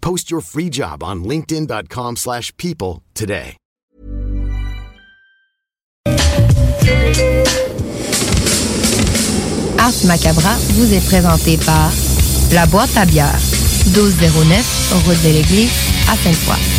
Post your free job on linkedin.com/people slash people today. Ars Macabra vous est présenté par La Boîte à bière, 1209, route de l'église, à Sainte-Foy.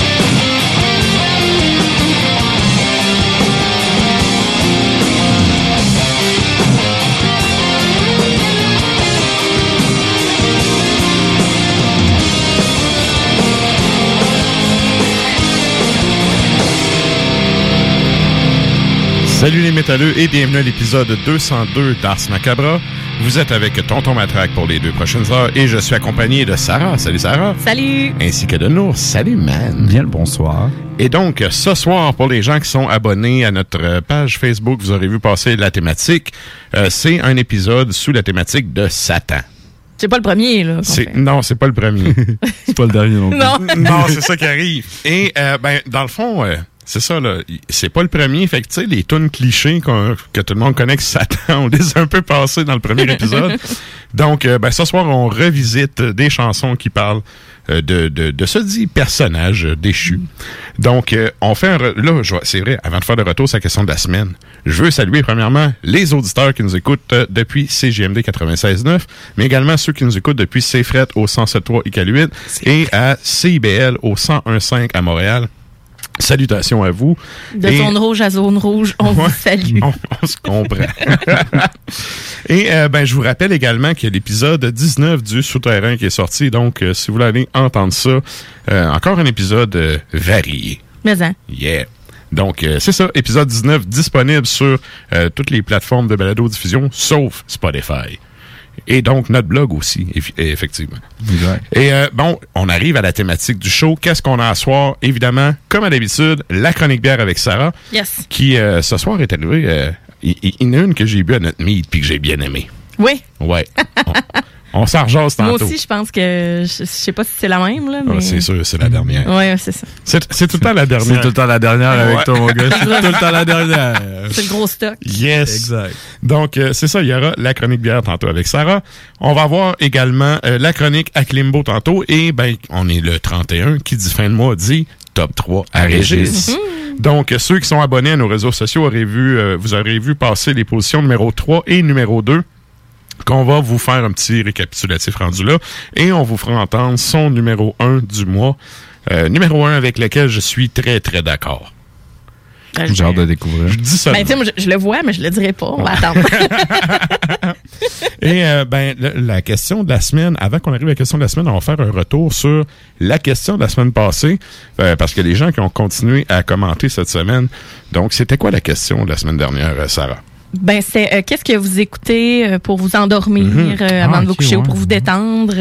Salut les métalleux et bienvenue à l'épisode 202 d'Ars Macabra. Vous êtes avec Tonton Matraque pour les deux prochaines heures et je suis accompagné de Sarah. Salut Sarah. Salut! Ainsi que de Nour. Salut man. Bien le bonsoir. Et donc, ce soir, pour les gens qui sont abonnés à notre page Facebook, vous aurez vu passer la thématique. Euh, c'est un épisode sous la thématique de Satan. C'est pas le premier, là. C'est, non, c'est pas le premier. C'est pas le dernier non plus. Non! non, c'est ça qui arrive. Et euh, ben, dans le fond, euh, c'est ça là. C'est pas le premier. Fait que tu sais, les tunes clichés que tout le monde connaît que Satan, on les a un peu passés dans le premier épisode. Donc, euh, ben, ce soir, on revisite des chansons qui parlent euh, de, de, de ce dit personnage déchu. Donc, euh, on fait un... Là, c'est vrai, avant de faire le retour sur la question de la semaine, je veux saluer premièrement les auditeurs qui nous écoutent depuis CGMD 96.9, mais également ceux qui nous écoutent depuis CFRET au 107.3 ICAL8 et à CIBL au 101.5 à Montréal. Salutations à vous. De Et- zone rouge à zone rouge, on Ouais. vous salue. on, on se comprend. Et euh, ben, je vous rappelle également qu'il y a l'épisode 19 du Souterrain qui est sorti. Donc, euh, si vous voulez aller entendre ça, euh, encore un épisode varié. Mais hein, Yeah. Donc, c'est ça, épisode 19 disponible sur toutes les plateformes de balado-diffusion, sauf Spotify. Et donc, notre blog aussi, eff- effectivement. Exact. Et euh, bon, on arrive à la thématique du show. Qu'est-ce qu'on a à soir? Évidemment, comme à d'habitude, la chronique bière avec Sarah, yes. qui euh, ce soir est arrivée. euh, il il- il y en a une que j'ai bu à notre meet puis que j'ai bien aimé. Oui, Ouais. on s'en rejase moi tantôt. aussi, je pense que. Je, je sais pas si c'est la même, là. Ah, Mais... c'est sûr, c'est la dernière. Ouais, c'est ça. C'est c'est tout le temps la C'est dernière. tout le temps la dernière avec Ouais. toi, mon gars. C'est tout le temps la dernière. C'est le gros stock. Yes. Exact. Donc, euh, c'est ça, il y aura la chronique bière tantôt avec Sarah. On va avoir également euh, la chronique à Klimbo tantôt. Et ben, on est le 31 qui dit fin de mois dit top 3 à Régis. Donc, euh, ceux qui sont abonnés à nos réseaux sociaux auraient vu, euh, vous aurez vu passer les positions numéro 3 et numéro 2 qu'on va vous faire un petit récapitulatif rendu là et on vous fera entendre son numéro 1 du mois. Euh, numéro 1 avec lequel je suis très, très d'accord. Ben, J'ai hâte de découvrir. Je dis ça. Ben, tu sais, moi, je, je le vois, mais je le dirai pas. On va attendre. Et euh, ben le- la question de la semaine, avant qu'on arrive à la question de la semaine, on va faire un retour sur la question de la semaine passée, euh, parce que les gens qui ont continué à commenter cette semaine. Donc, c'était quoi la question de la semaine dernière, euh, Sarah? Ben c'est euh, qu'est-ce que vous écoutez euh, pour vous endormir Mhm. euh, avant Ah, de vous ok, coucher ou ouais. pour vous détendre?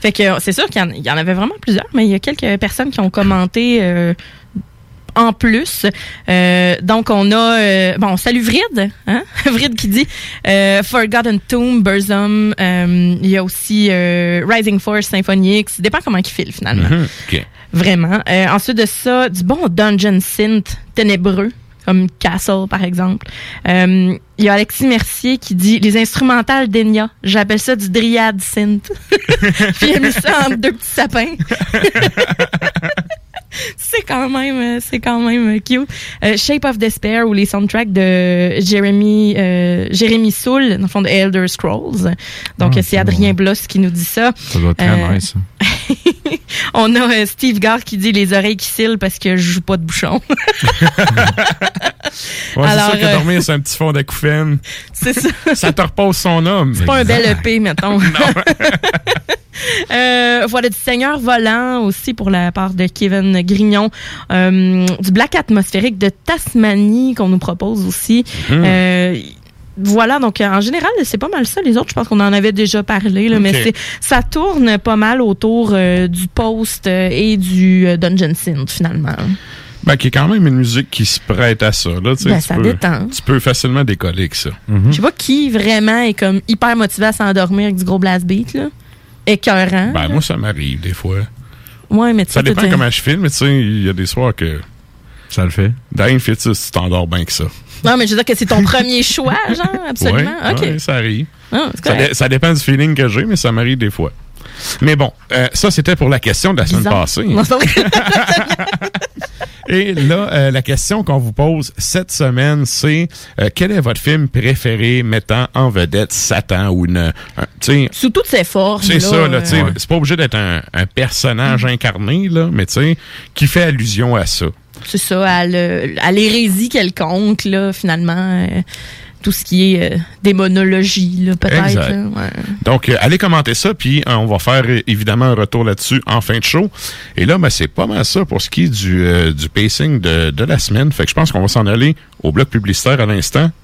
fait que c'est sûr qu'il y, en- il y en avait vraiment plusieurs, mais il y a quelques personnes qui ont commenté euh, en plus. Euh, donc on a euh, bon salut Vrid, hein? Vrid qui dit euh, Forgotten Tomb, Burzum. euh, il y a aussi euh, Rising Force, Symphonix. Ça dépend comment il file finalement. Mhm. OK. Vraiment. Euh, ensuite de ça, du bon Dungeon Synth ténébreux, comme Castle, par exemple. Euh, Il y a Alexis Mercier qui dit les instrumentales d'Enya. J'appelle ça du Dryad Synth. Puis il a mis ça entre deux petits sapins. c'est quand même, euh, c'est quand même euh, cute. Euh, Shape of Despair ou les soundtracks de Jeremy, euh, Jérémy Soul, dans le fond de Elder Scrolls. Donc Ah, c'est Adrien bon. Bloss qui nous dit ça. Ça doit être très Euh, nice. On a Steve Gare qui dit les oreilles qui cillent parce que je joue pas de bouchon. Ouais, c'est Alors, sûr que dormir sur un petit fond d'acouphène, c'est ça. ça te repose son homme. C'est pas un bel EP, mettons. Euh, voilà, du Seigneur volant aussi pour la part de Kevin Grignon. Euh, du Black atmosphérique de Tasmanie qu'on nous propose aussi. Mhm. Euh, voilà, donc en général, c'est pas mal ça. Les autres, je pense qu'on en avait déjà parlé, là, mais c'est ça tourne pas mal autour du post et du Dungeon Synth, finalement. Ben, qui est quand même une musique qui se prête à ça. Là, Ben, tu ça peux- détend. Tu peux facilement décoller avec ça. Je sais pas qui vraiment est comme hyper motivé à s'endormir avec du gros blast beat, là. Écœurant. Ben, moi, ça m'arrive des fois. ouais, mais tu Ça dépend comment je filme, mais tu sais, il y a des soirs que Ça le fait? Dane fait ça, tu t'endors bien que ça. Non, mais je veux dire que c'est ton premier choix, genre, absolument. Ouais, OK. ouais, ça arrive. Ah, Ça, ça dépend du feeling que j'ai, mais ça m'arrive des fois. Mais bon, euh, ça, c'était pour la question de la semaine Bizarre. passée. Et là, euh, la question qu'on vous pose cette semaine, c'est euh, quel est votre film préféré mettant en vedette Satan ou une... un- Sous toutes ses formes. c'est ça, là, sais, c'est pas obligé d'être un, un personnage incarné, là, mais tu sais, qui fait allusion à ça. C'est ça, à l'hérésie quelconque, là, finalement. Tout ce qui est euh, démonologie, là, peut-être. Ouais. Donc, euh, allez commenter ça, puis euh, on va faire euh, évidemment un retour là-dessus en fin de show. Et là, ben, c'est pas mal ça pour ce qui est du, euh, du pacing de, de la semaine. Fait que je pense qu'on va s'en aller au bloc publicitaire à l'instant,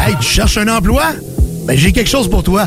Hey, tu cherches un emploi? Ben, j'ai quelque chose pour toi.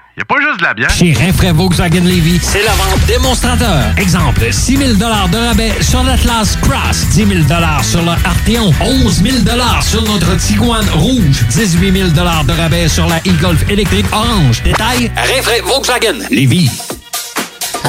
y a pas juste de la bière. Chez Rinfraie Volkswagen Levy, c'est la vente démonstrateur. Exemple, 6 000 de rabais sur l'Atlas Cross, 10 000 sur le Arteon, 11 000 sur notre Tiguan Rouge, 18 000 de rabais sur la e-Golf électrique orange. Détail, Rinfraie Volkswagen Levy.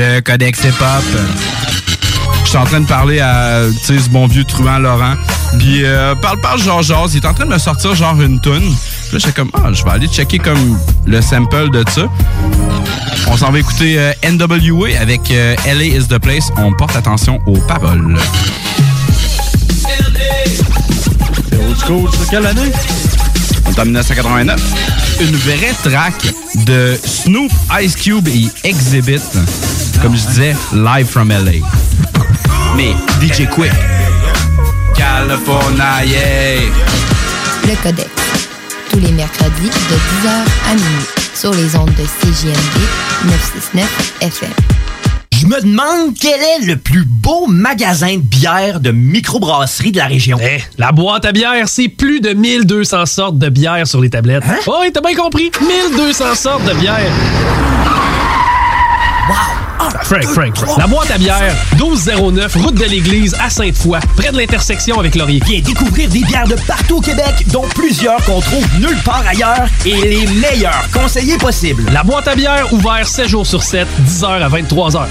Le Codex Hip Hop. Je suis en train de parler à ce bon vieux truand Laurent. Puis euh, parle parle genre genre, il est en train de me sortir genre une toune. Puis là j'étais comme ah, je vais aller checker comme le sample de ça. On s'en va écouter euh, NWA avec euh, LA is the place. On porte attention aux paroles. C'est old school, c'est quelle année? On est en 1989. Une vraie track de Snoop, Ice Cube et Exhibit. Comme je disais, live from LA. Mais DJ Quick. California, yeah. Le Codex. Tous les mercredis de 10h à minuit sur les ondes de CJMD 969 FM. Je me demande quel est le plus beau magasin de bière de microbrasserie de la région. Eh, la boîte à bière, c'est plus de 1200 sortes de bière sur les tablettes. Hein? Oh, t'as bien compris? 1200 sortes de bière. Frank, Frank, Frank. La boîte à bière, 1209, route de l'église à Sainte-Foy, près de l'intersection avec Laurier. Viens découvrir des bières de partout au Québec, dont plusieurs qu'on trouve nulle part ailleurs et les meilleurs conseillers possibles. La boîte à bière, ouvert 7 jours sur 7, 10h à 23h.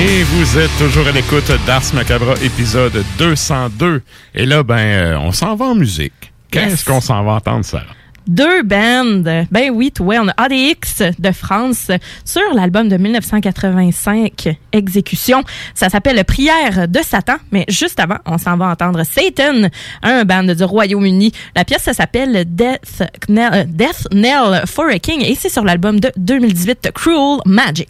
Et vous êtes toujours à l'écoute d'Ars Macabra, épisode 202. Et là, ben, euh, on s'en va en musique. Qu'est-ce Yes. qu'on s'en va entendre, ça? Deux bands. Ben oui, toi, on a ADX de France sur l'album de 1985, Exécution. Ça s'appelle Prière de Satan, mais juste avant, on s'en va entendre Satan, un band du Royaume-Uni. La pièce, ça s'appelle Death, Knell- euh, Death for a King et c'est sur l'album de 2018, Cruel Magic.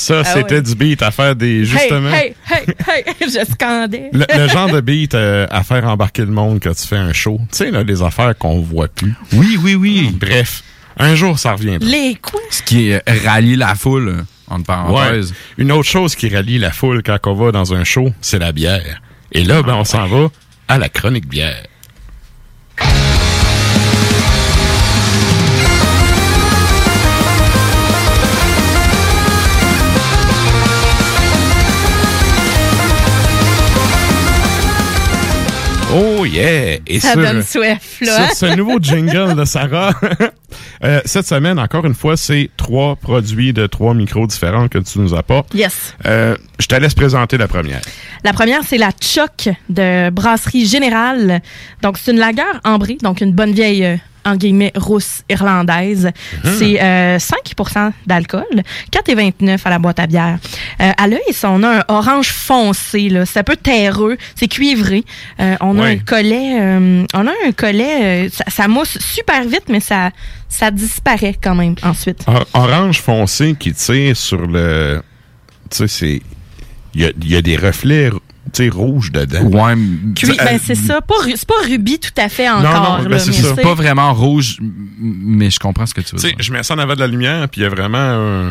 Ça, Ah c'était ouais. du beat à faire des, justement, Hey, hey, hey, hey, je scandais. le, le genre de beat euh, à faire embarquer le monde quand tu fais un show. Tu sais, là, les affaires qu'on voit plus. Oui, oui, oui. Bref, un jour, ça reviendra. Les quoi? Ce qui euh, rallie la foule, entre parenthèses. Ouais. Une autre chose qui rallie la foule quand on va dans un show, c'est la bière. Et là, ben, on s'en va à la chronique bière. Oh yeah! Et Ça sur- donne soif, là. Sur ce nouveau jingle de Sarah, euh, cette semaine, encore une fois, c'est trois produits de trois micros différents que tu nous apportes. Yes. Euh, je te laisse présenter la première. La première, c'est la Choc de Brasserie Générale. Donc, c'est une lagueur ambrée, donc une bonne vieille, euh, en guillemets, rousse irlandaise. Mhm. C'est euh, 5% d'alcool, 4,29 à la boîte à bière. Euh, à l'œil, on a un orange foncé, là. C'est un peu terreux, c'est cuivré. Euh, on a un collet, euh, on a un collet, euh, ça, ça mousse super vite, mais ça, ça disparaît quand même ensuite. Or- orange foncé qui tire sur le. Tu sais, c'est. Il y a, il y a des reflets tu sais, rouges dedans. Ouais. Cui- ben, c'est ça. C'est pas rubis tout à fait encore. non, ben, là, c'est Pas vraiment rouge, mais je comprends ce que tu veux Tu sais, dire. je mets ça en avant de la lumière, puis il y a vraiment un,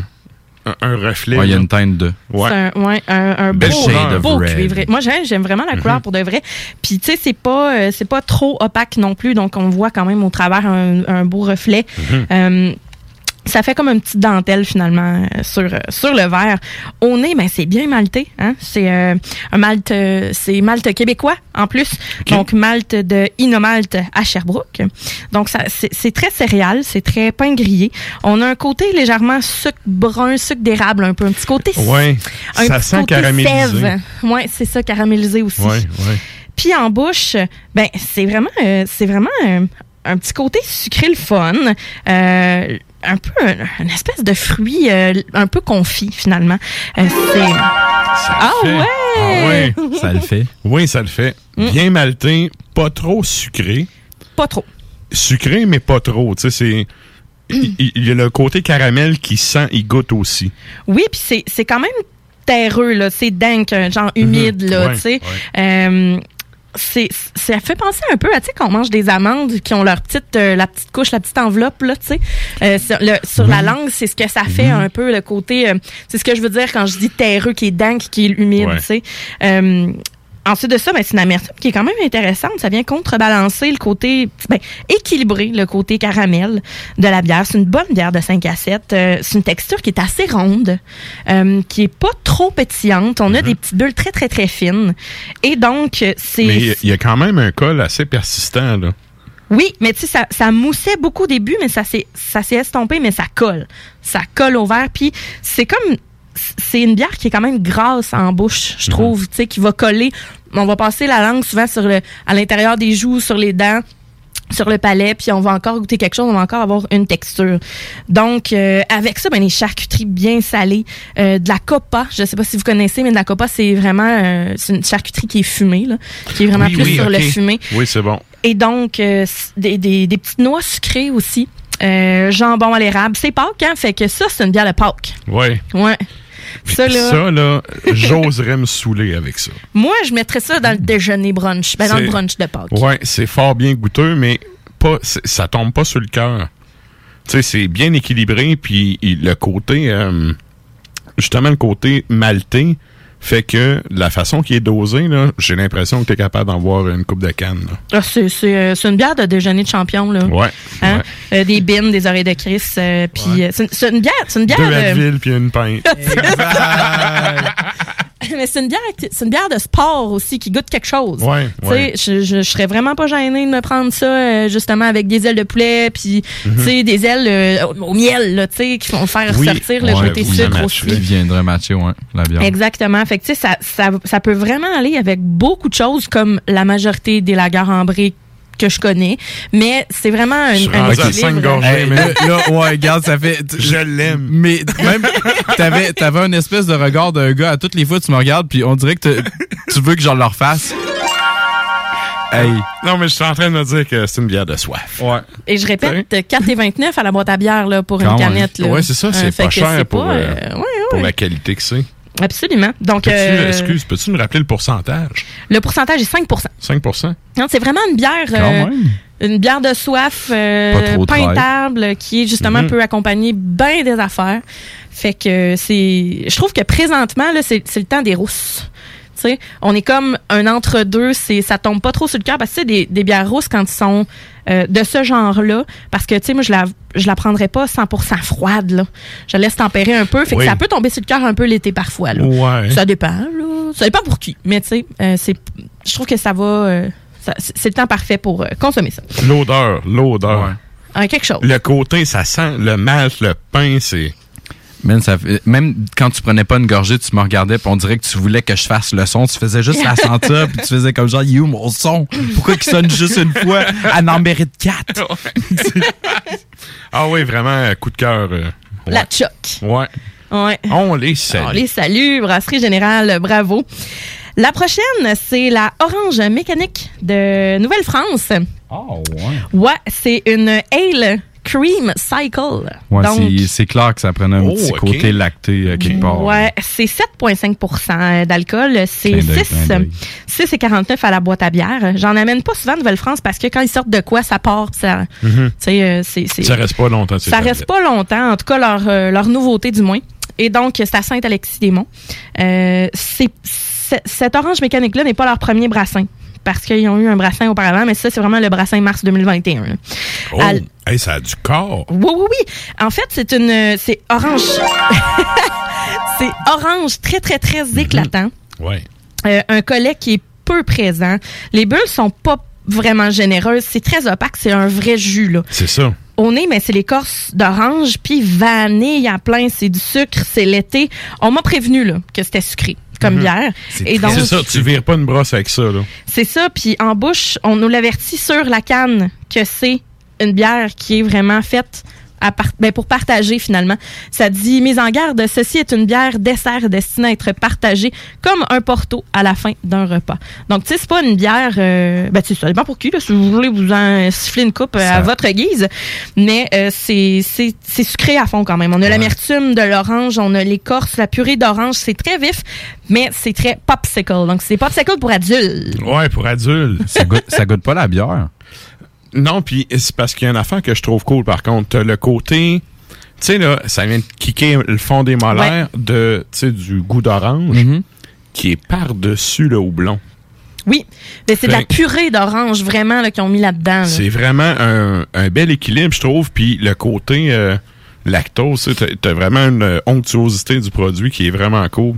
un, un reflet. Ouais, il y a une teinte de. Ouais. C'est un, ouais, un, un beau, beau cuivre. Moi, j'aime, vraiment la couleur Mhm. pour de vrai. Puis, tu sais, c'est pas, euh, c'est pas trop opaque non plus. Donc, on voit quand même au travers un, un beau reflet. Mhm. Euh, ça fait comme une petite dentelle finalement euh, sur euh, sur le verre. Au nez, ben c'est bien malté. Hein? C'est euh, un malt, euh, c'est malt québécois en plus. Donc malt de Inomalt à Sherbrooke. Donc ça, c'est très céréal, c'est très pain grillé. On a un côté légèrement sucre brun, sucre d'érable, un peu un petit côté. Ouais, un ça petit sent côté caramélisé. sève. Ouais, c'est ça, caramélisé aussi. Ouais, ouais. Puis en bouche, ben c'est vraiment, euh, c'est vraiment un, un petit côté sucré le fun, euh, un peu un, une espèce de fruit euh, un peu confit finalement. Euh, c'est ah fait. ouais. Ah ouais. Ça le fait. Oui, ça le fait. Mm. Bien malté, pas trop sucré. Pas trop. Sucré, mais pas trop. Tu sais, c'est. Il il- il y a le côté caramel qui sent, il goûte aussi. Oui, puis c'est c'est quand même terreux là, c'est dank, un genre humide là, Ouais, tu sais. ouais. Euh, c'est ça fait penser un peu à tu sais quand on mange des amandes qui ont leur petite euh, la petite couche la petite enveloppe là tu sais. Euh, sur, le- sur la langue c'est ce que ça fait un peu le côté euh, c'est ce que je veux dire quand je dis terreux qui est dank qui est humide Ouais. tu sais. Euh, Ensuite de ça, ben, c'est une amertume qui est quand même intéressante. Ça vient contrebalancer le côté, ben, équilibrer le côté caramel de la bière. C'est une bonne bière de 5 à 7. Euh, c'est une texture qui est assez ronde, euh, qui est pas trop pétillante. On a des petites bulles très, très, très fines. Et donc, c'est... Mais il y a- quand même un col assez persistant, là. Oui, mais tu sais, ça, ça moussait beaucoup au début, mais ça s'est, ça s'est estompé, mais ça colle. Ça colle au verre. Puis c'est comme, c'est une bière qui est quand même grasse en bouche, je trouve, tu sais, qui va coller. On va passer la langue souvent sur le, à l'intérieur des joues, sur les dents sur le palais, puis on va encore goûter quelque chose, on va encore avoir une texture. Donc, euh, avec ça, ben, les charcuteries bien salées, euh, de la copa, je sais pas si vous connaissez, mais de la copa, c'est vraiment euh, c'est une charcuterie qui est fumée, là, qui est vraiment Oui, plus oui, sur le fumé. Oui, c'est bon. Et donc, des, des, des petites noix sucrées aussi. Jambon à l'érable. C'est Pâques, hein? Fait que ça, c'est une bière de Pâques. Ouais. Ouais. Ça, là, Ça, là, j'oserais me saouler avec ça. moi, je mettrais ça dans le déjeuner brunch. Ben, dans le C'est- brunch de Pâques. Ouais, c'est fort bien goûteux, mais pas, ça tombe pas sur le cœur. Tu sais, c'est bien équilibré, puis le côté, euh, justement, le côté maltais fait que la façon qui est dosée, là, j'ai l'impression que tu es capable d'en voir une coupe de canne. Ah, c'est, c'est, euh, c'est une bière de déjeuner de champion, là. Ouais. Hein? Euh, des bines, des oreilles de Chris. euh, puis euh, c'est, une- c'est une bière. C'est une bière. Deux Advil puis une pinte. Mais c'est une bière, c'est une bière de sport aussi qui goûte quelque chose. Ouais, Tu sais, ouais. je, je, je serais vraiment pas gênée de me prendre ça euh, justement avec des ailes de poulet puis tu sais des ailes euh, au au miel là, tu sais qui vont faire Oui. ressortir le côté sucre ça aussi. Qui viendrait matcher, ouais, la bière. Exactement. Fait que, tu sais, ça, ça, ça peut vraiment aller avec beaucoup de choses comme la majorité des lagers ambrés que je connais. Mais c'est vraiment un, cinq gorgées, mais- là, là, ouais, regarde, ça fait. Je l'aime. Mais même, t'avais, t'avais une espèce de regard d'un gars à toutes les fois tu me regardes, puis on dirait que te- tu veux que je le refasse. Hey. Non, mais je suis en train de me dire que c'est une bière de soif. Ouais. Et je répète, 4,29 à la boîte à bière là, pour Quand une canette. Là. Ouais, c'est ça, c'est fait pas cher c'est pour, pas, euh, euh, ouais, ouais. pour la qualité que c'est. Absolument. Donc, Peux-tu- euh, Excuse, peux-tu me rappeler le pourcentage? le pourcentage est 5 5% Non, c'est vraiment une bière, Quand euh, même. une bière de soif euh, peintable qui justement Mhm. peut accompagner bien des affaires. Fait que c'est, je trouve que présentement là, c'est c'est le temps des rousses. On est comme un entre-deux, c'est ça tombe pas trop sur le cœur parce que tu sais, des, des bières rousses quand ils sont euh, de ce genre-là, parce que tu sais moi je la je la prendrais pas 100% froide là. Je la laisse tempérer un peu, fait Oui. que ça peut tomber sur le cœur un peu l'été parfois là. Ouais. Ça dépend là, ça dépend pour qui, mais tu sais euh, c'est je trouve que ça va euh, c'est le temps parfait pour euh, consommer ça. L'odeur, l'odeur. Ah, quelque chose. Le côté, ça sent le malt, le pain, c'est. Man, ça même quand tu prenais pas une gorgée, tu me regardais puis on dirait que tu voulais que je fasse le son. Tu faisais juste la sentir puis tu faisais comme genre, you, mon son? Pourquoi qu'il sonne juste une fois? Elle en mérite quatre. Ah oui, vraiment, euh, coup de cœur. euh, ouais. La choc. Ouais. Ouais. On les salue. On les salue, Brasserie Générale, bravo. La prochaine, c'est la Orange Mécanique de Nouvelle-France. Oh, ouais. Ouais, c'est une Ale Cream Cycle. Ouais, Donc, c'est- c'est clair que ça prenait un Oh, petit côté lacté euh, quelque part. Ouais, c'est 7,5 d'alcool. C'est Clin d'œil, 6, clin d'œil. 6 et 49 à la boîte à bière. J'en amène pas souvent de Nouvelle-France parce que quand ils sortent de quoi, ça part. Ça, Mhm. euh, c'est, c'est- Ça reste pas longtemps. Ça reste pas longtemps, en tout cas leur, euh, leur nouveauté du moins. Et donc, c'est à Saint-Alexis-des-Monts. Euh, c'est, c'est- cet orange mécanique-là n'est pas leur premier brassin. Parce qu'ils ont eu un brassin auparavant, mais ça, c'est vraiment le brassin mars 2021. là. Oh, hey, ça a du corps. oui, oui, oui. En fait, c'est une. C'est orange. c'est orange très, très, très éclatant. Ouais. Euh, un collet qui est peu présent. Les bulles sont pas vraiment généreuses. C'est très opaque. C'est un vrai jus, là. C'est ça. Au nez, mais c'est l'écorce d'orange, puis vanille à plein, c'est du sucre, c'est l'été. On m'a prévenu là, que c'était sucré comme Mhm. bière. Et donc, C'est ça, tu vires pas une brosse avec ça, là. c'est ça. Puis en bouche, on nous l'avertit sur la canne que c'est une bière qui est vraiment faite à part- ben, pour partager finalement. Ça dit mise en garde, ceci est une bière dessert destinée à être partagée comme un porto à la fin d'un repas. Donc tu sais c'est pas une bière euh, ben tu sais ça dépend pour qui là, si vous voulez vous en siffler une coupe euh, à votre guise, mais euh, c'est c'est c'est sucré à fond quand même. On a l'amertume de l'orange, on a l'écorce, la purée d'orange, c'est très vif, mais c'est très popsicle. Donc c'est popsicle pour adultes. Ouais, pour adultes. Ça goûte, ça goûte pas la bière. Non, puis c'est parce qu'il y a une affaire que je trouve cool, par contre. Le côté... Tu sais, là, ça vient de kicker le fond des molaires de, tu sais, du goût d'orange Mm-hmm. qui est par-dessus le houblon. Oui, mais c'est de la purée d'orange vraiment qu'ils ont mis là-dedans. là. C'est vraiment un, un bel équilibre, je trouve. Puis le côté euh, lactose, tu t'as vraiment une euh, onctuosité du produit qui est vraiment cool.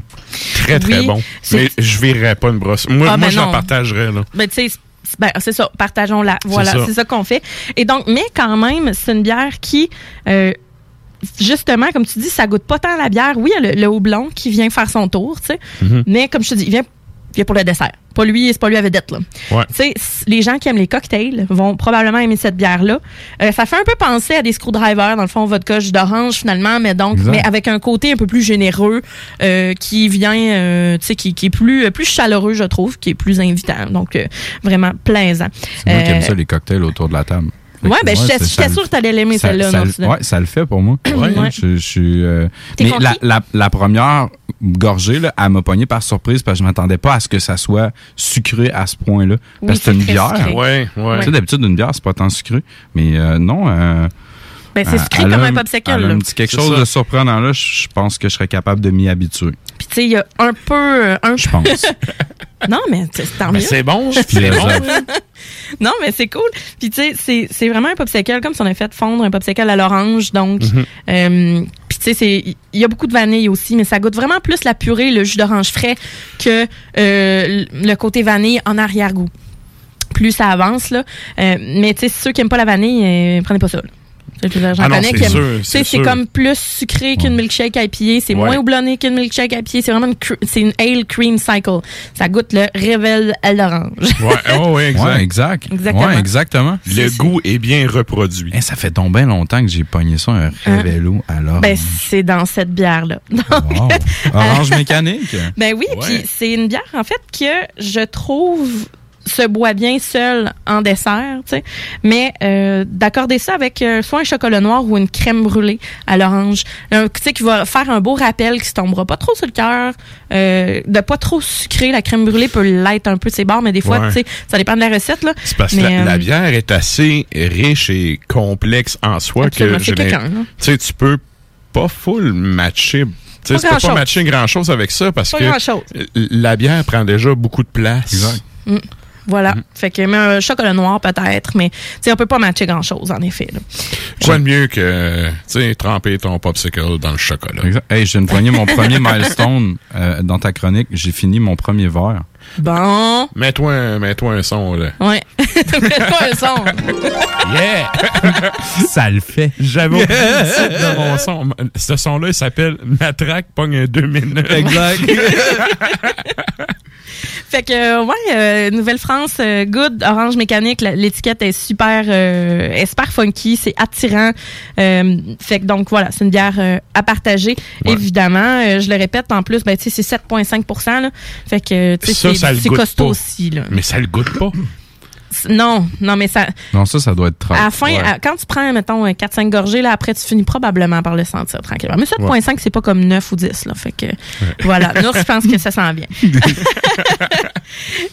Très, très Oui, bon. Mais je verrais pas une brosse. Moi, Ah, moi ben je la partagerais, là. Ben, tu sais, c'est- ben, c'est ça, partageons-la. Voilà, c'est ça, qu'on fait. Et donc, mais quand même, c'est une bière qui, euh, justement, comme tu dis, ça goûte pas tant la bière. Oui, il y a le, le houblon qui vient faire son tour, tu sais. Mhm. Mais comme je te dis, il vient, il pour le dessert. Pas lui, c'est pas lui à vedette, là. Ouais. Tu sais, les gens qui aiment les cocktails vont probablement aimer cette bière-là. Euh, ça fait un peu penser à des screwdrivers, dans le fond, vodka jus d'orange, finalement, mais donc, Exact. mais avec un côté un peu plus généreux, euh, qui vient, euh, tu sais, qui, qui est plus, plus chaleureux, je trouve, qui est plus invitant. Donc, euh, vraiment plaisant. C'est moi qui aime Euh, ça, les cocktails autour de la table. Ouais, ben, j'étais- c'est- j'étais sûre que t'allais l'aimer, ça- celle-là, ça. Ouais, ça le fait pour moi. Ouais. Je, je suis. euh, mais la, la, la première gorgée, là, elle m'a pogné par surprise parce que je m'attendais pas à ce que ça soit sucré à ce point-là. Oui, Parce que c'est c'est une bière. sucré. Ouais, ouais. Tu sais, d'habitude, une bière, c'est pas tant sucré. Mais euh, non. euh, Ben, c'est elle- sucré comme un popsicle, là. un petit quelque chose ça. de surprenant là. Je pense que je serais capable de m'y habituer. Tu sais, il y a un peu. euh, Un... Je pense. non, mais tant mieux. c'est bon, c'est bon. euh, Non, mais c'est cool. Puis tu sais, c'est, vraiment un popsicle comme si on avait fait fondre un popsicle à l'orange. Donc, euh, puis tu sais, c'est, il y a beaucoup de vanille aussi, mais ça goûte vraiment plus la purée, le jus d'orange frais que euh, le côté vanille en arrière-goût. Plus ça avance là, Euh, mais tu sais, ceux qui aiment pas la vanille, prenez pas ça. là. J'en Ah connais c'est qui aiment- comme plus sucré qu'une milkshake à pied, c'est Ouais. moins houblonné qu'une milkshake à pied, c'est vraiment une, cr- c'est une ale cream cycle. Ça goûte le révèle à l'orange. Ouais, oh, ouais, exact. Ouais, exact. Exactement. Ouais, exactement. Le goût est bien reproduit. Hein, ça fait donc bien longtemps que j'ai pogné ça, un révélo alors. Ben, c'est dans cette bière-là. wow. Orange mécanique? Ben oui, Ouais. puis c'est une bière, en fait, que je trouve se boit bien seul en dessert, tu sais. Mais euh, d'accorder ça avec euh, soit un chocolat noir ou une crème brûlée à l'orange, Euh, tu sais, qui va faire un beau rappel qui se tombera pas trop sur le cœur, euh, de pas trop sucré. La crème brûlée peut l'être un peu de ses bords, mais des fois, Ouais. tu sais, ça dépend de la recette, là. C'est parce que Mais, la, la euh, bière est assez riche et complexe en soi que tu sais, tu peux pas full matcher. Tu sais, Pas tu peux pas matcher grand chose avec ça parce Pas que la bière prend déjà beaucoup de place. Mm. Voilà. Fait que mais un chocolat noir peut-être, mais tu sais, on peut pas matcher grand chose en effet. là. Quoi de mieux que tu sais tremper ton popsicle dans le chocolat. Exact. Hey, je viens de poigner mon premier milestone euh, dans ta chronique. J'ai fini mon premier verre. Bon. Mets-toi un, mets-toi un son là. Ouais. Mets-toi un son. Yeah! Ça le fait. J'avais oublié de mon son. Ce son-là, il s'appelle Matraque pogne un deux minutes. Exact. Fait que euh, ouais, euh, Nouvelle-France, euh, good, orange mécanique, l'étiquette est super, euh, est super funky, c'est attirant. Euh, fait que donc voilà, c'est une bière euh, à partager. Évidemment, euh, je le répète, en plus, ben tu sais, c'est 7,5 là. Fait que tu sais, c'est ça le c'est goûte costaud pas. aussi là. Mais ça le goûte pas. Non, non, mais ça. Non, ça, ça doit être trop. À la fin, à- quand tu prends, mettons, 4-5 gorgées, là, après, tu finis probablement par le sentir tranquillement. Mais 7,5, c'est pas comme 9 ou 10, là. Fait que, voilà. Nous, je pense que ça s'en vient.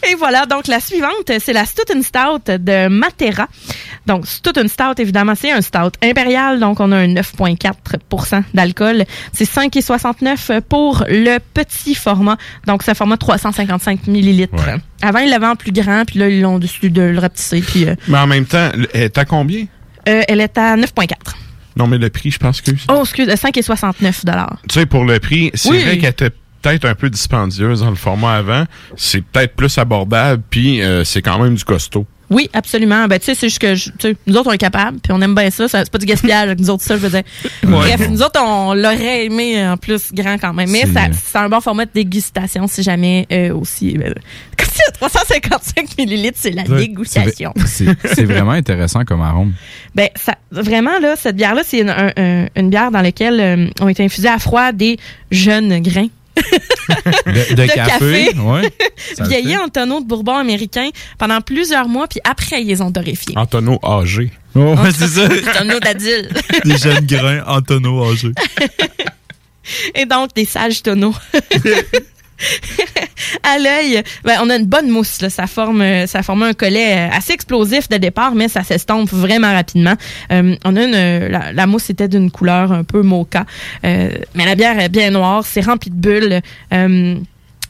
Et voilà. Donc, la suivante, c'est la Stout Stout de Matera. Donc, Stout Stout, évidemment, c'est un stout impérial. Donc, on a un 9,4% d'alcool. C'est 5,69 pour le petit format. Donc, c'est un format 355 millilitres. Avant, ils l'avaient en plus grand, puis là, ils l'ont décidé de le rapetisser. Puis, euh, Mais en même temps, elle est à combien? euh, elle est à 9,4. Non, mais le prix, je pense que. Oh, excuse, 5,69 Tu sais, pour le prix, c'est Oui. vrai qu'elle était peut-être un peu dispendieuse dans le format avant. C'est peut-être plus abordable, puis euh, c'est quand même du costaud. Oui, absolument. Ben, tu sais, c'est juste que, je- nous autres, on est capables, puis on aime bien ça. ça c'est pas du gaspillage, avec nous autres, ça, je veux dire. Bref, nous autres, on l'aurait aimé en plus grand quand même. Mais C'est- un bon format de dégustation si jamais euh, aussi. euh, comme si à 355 millilitres, c'est la dégustation. C'est vraiment intéressant comme arôme. Ben, ça, vraiment, là, cette bière-là, c'est une, un- un- une bière dans laquelle euh, ont été infusés à froid des jeunes grains. De, de café. Ouais. Vieillis en tonneau de bourbon américain pendant plusieurs mois, puis après, ils les ont torréfiés. En tonneau âgé. Oh, c'est ça. tonneau d'adil. Des jeunes grains en tonneau âgé. Et donc, des sages tonneaux. à l'œil, ben, on a une bonne mousse. Ça, forme, euh, ça forme un collet euh, assez explosif de départ, mais ça s'estompe vraiment rapidement. Euh, on a une, la, mousse était d'une couleur un peu mocha, mais la bière est bien noire, c'est rempli de bulles.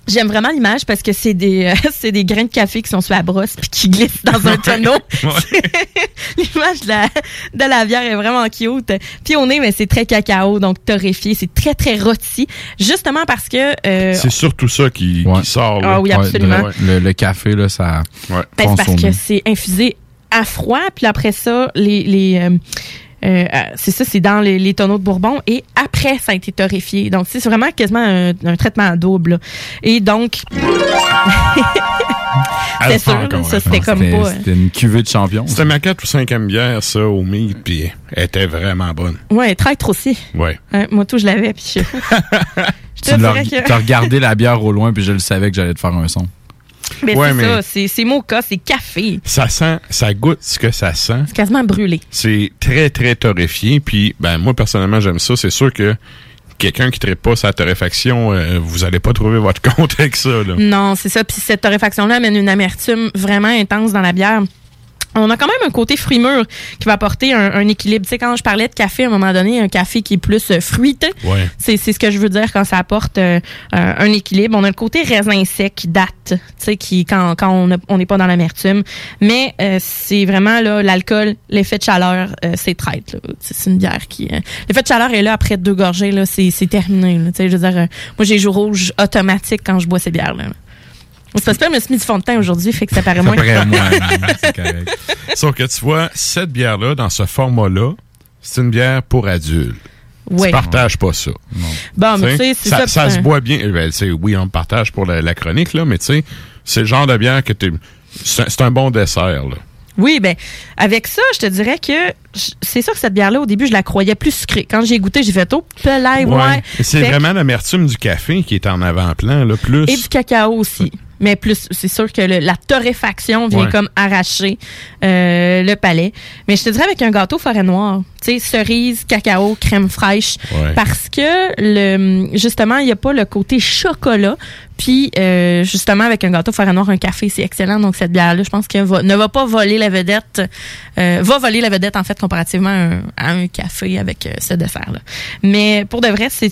J'aime vraiment l'image parce que c'est des euh, c'est des grains de café qui sont sur la brosse puis qui glissent dans un tonneau. l'image de la, de la bière est vraiment cute. Puis au nez, mais c'est très cacao, donc torréfié, c'est très très rôti. Justement parce que euh, C'est surtout ça qui, qui sort. là. Ah oui, absolument. Ouais, le, le café, là, ça. Ouais. Ben, parce au que c'est infusé à froid, puis après ça, les, les euh, euh, euh, c'est ça, c'est dans les, les tonneaux de Bourbon et après ça a été torréfié. Donc c'est vraiment quasiment un, un traitement à double. là. Et donc Elle c'était sûr, ça c'était comme pas. c'était une cuvée de champion. C'était ma quatre ou cinquième bière, ça, au meat, puis elle était vraiment bonne. Ouais, traître aussi. Ouais. Ouais, moi tout je l'avais puis je, Tu t'as regardé la bière au loin, puis je le savais que j'allais te faire un son. Mais Ouais, c'est mais- ça, c'est c'est mocha, c'est café, Ça sent, ça goûte ce que ça sent. c'est quasiment brûlé. C'est très, très torréfié. Puis, ben, moi, personnellement, j'aime ça. C'est sûr que quelqu'un qui ne pas sa torréfaction, euh, vous allez pas trouver votre compte avec ça, là. Non, c'est ça. Puis cette torréfaction-là amène une amertume vraiment intense dans la bière. On a quand même un côté fruit mûr qui va apporter un, un équilibre. Tu sais, quand je parlais de café, à un moment donné, un café qui est plus euh, fruité, Ouais. c'est c'est ce que je veux dire quand ça apporte euh, euh, un équilibre. On a le côté raisin sec qui date, tu sais, qui quand, quand on n'est pas dans l'amertume. Mais euh, c'est vraiment là l'alcool, l'effet de chaleur, euh, c'est traite. là. C'est une bière qui... euh, l'effet de chaleur est là après deux gorgées, là, c'est c'est terminé. là. Tu sais, je veux dire, euh, moi j'ai joué rouge automatique quand je bois ces bières-là. là. C'est parce que je me suis mis du fond de teint aujourd'hui, fait que ça paraît moins. Après moi, c'est correct. Sauf que tu vois, cette bière-là, dans ce format-là, c'est une bière pour adultes. Ouais. Tu partages pas ça. Bon, mais tu sais, c'est ça, ça. se boit bien. Eh ben, tu oui, on partage pour la, la chronique, là, mais tu sais, c'est le genre de bière que t'es. C'est un bon dessert, là. Oui, ben avec ça, je te dirais que c'est sûr que cette bière-là, au début, je la croyais plus sucrée. Quand j'ai goûté, j'ai fait oh, pelay, ouais. Et C'est vraiment l'amertume du café qui est en avant-plan, là, plus. Et du cacao aussi. Mais plus, c'est sûr que le- la torréfaction vient Ouais. comme arracher euh, le palais. Mais je te dirais avec un gâteau forêt noire, tu sais, cerise, cacao, crème fraîche, Ouais. parce que le justement, il n'y a pas le côté chocolat. Puis euh, justement, avec un gâteau forêt noire, un café, c'est excellent. Donc cette bière-là, je pense qu'elle va, ne va pas voler la vedette, euh, va voler la vedette en fait comparativement à un, à un café avec euh, ce dessert-là. Mais pour de vrai, c'est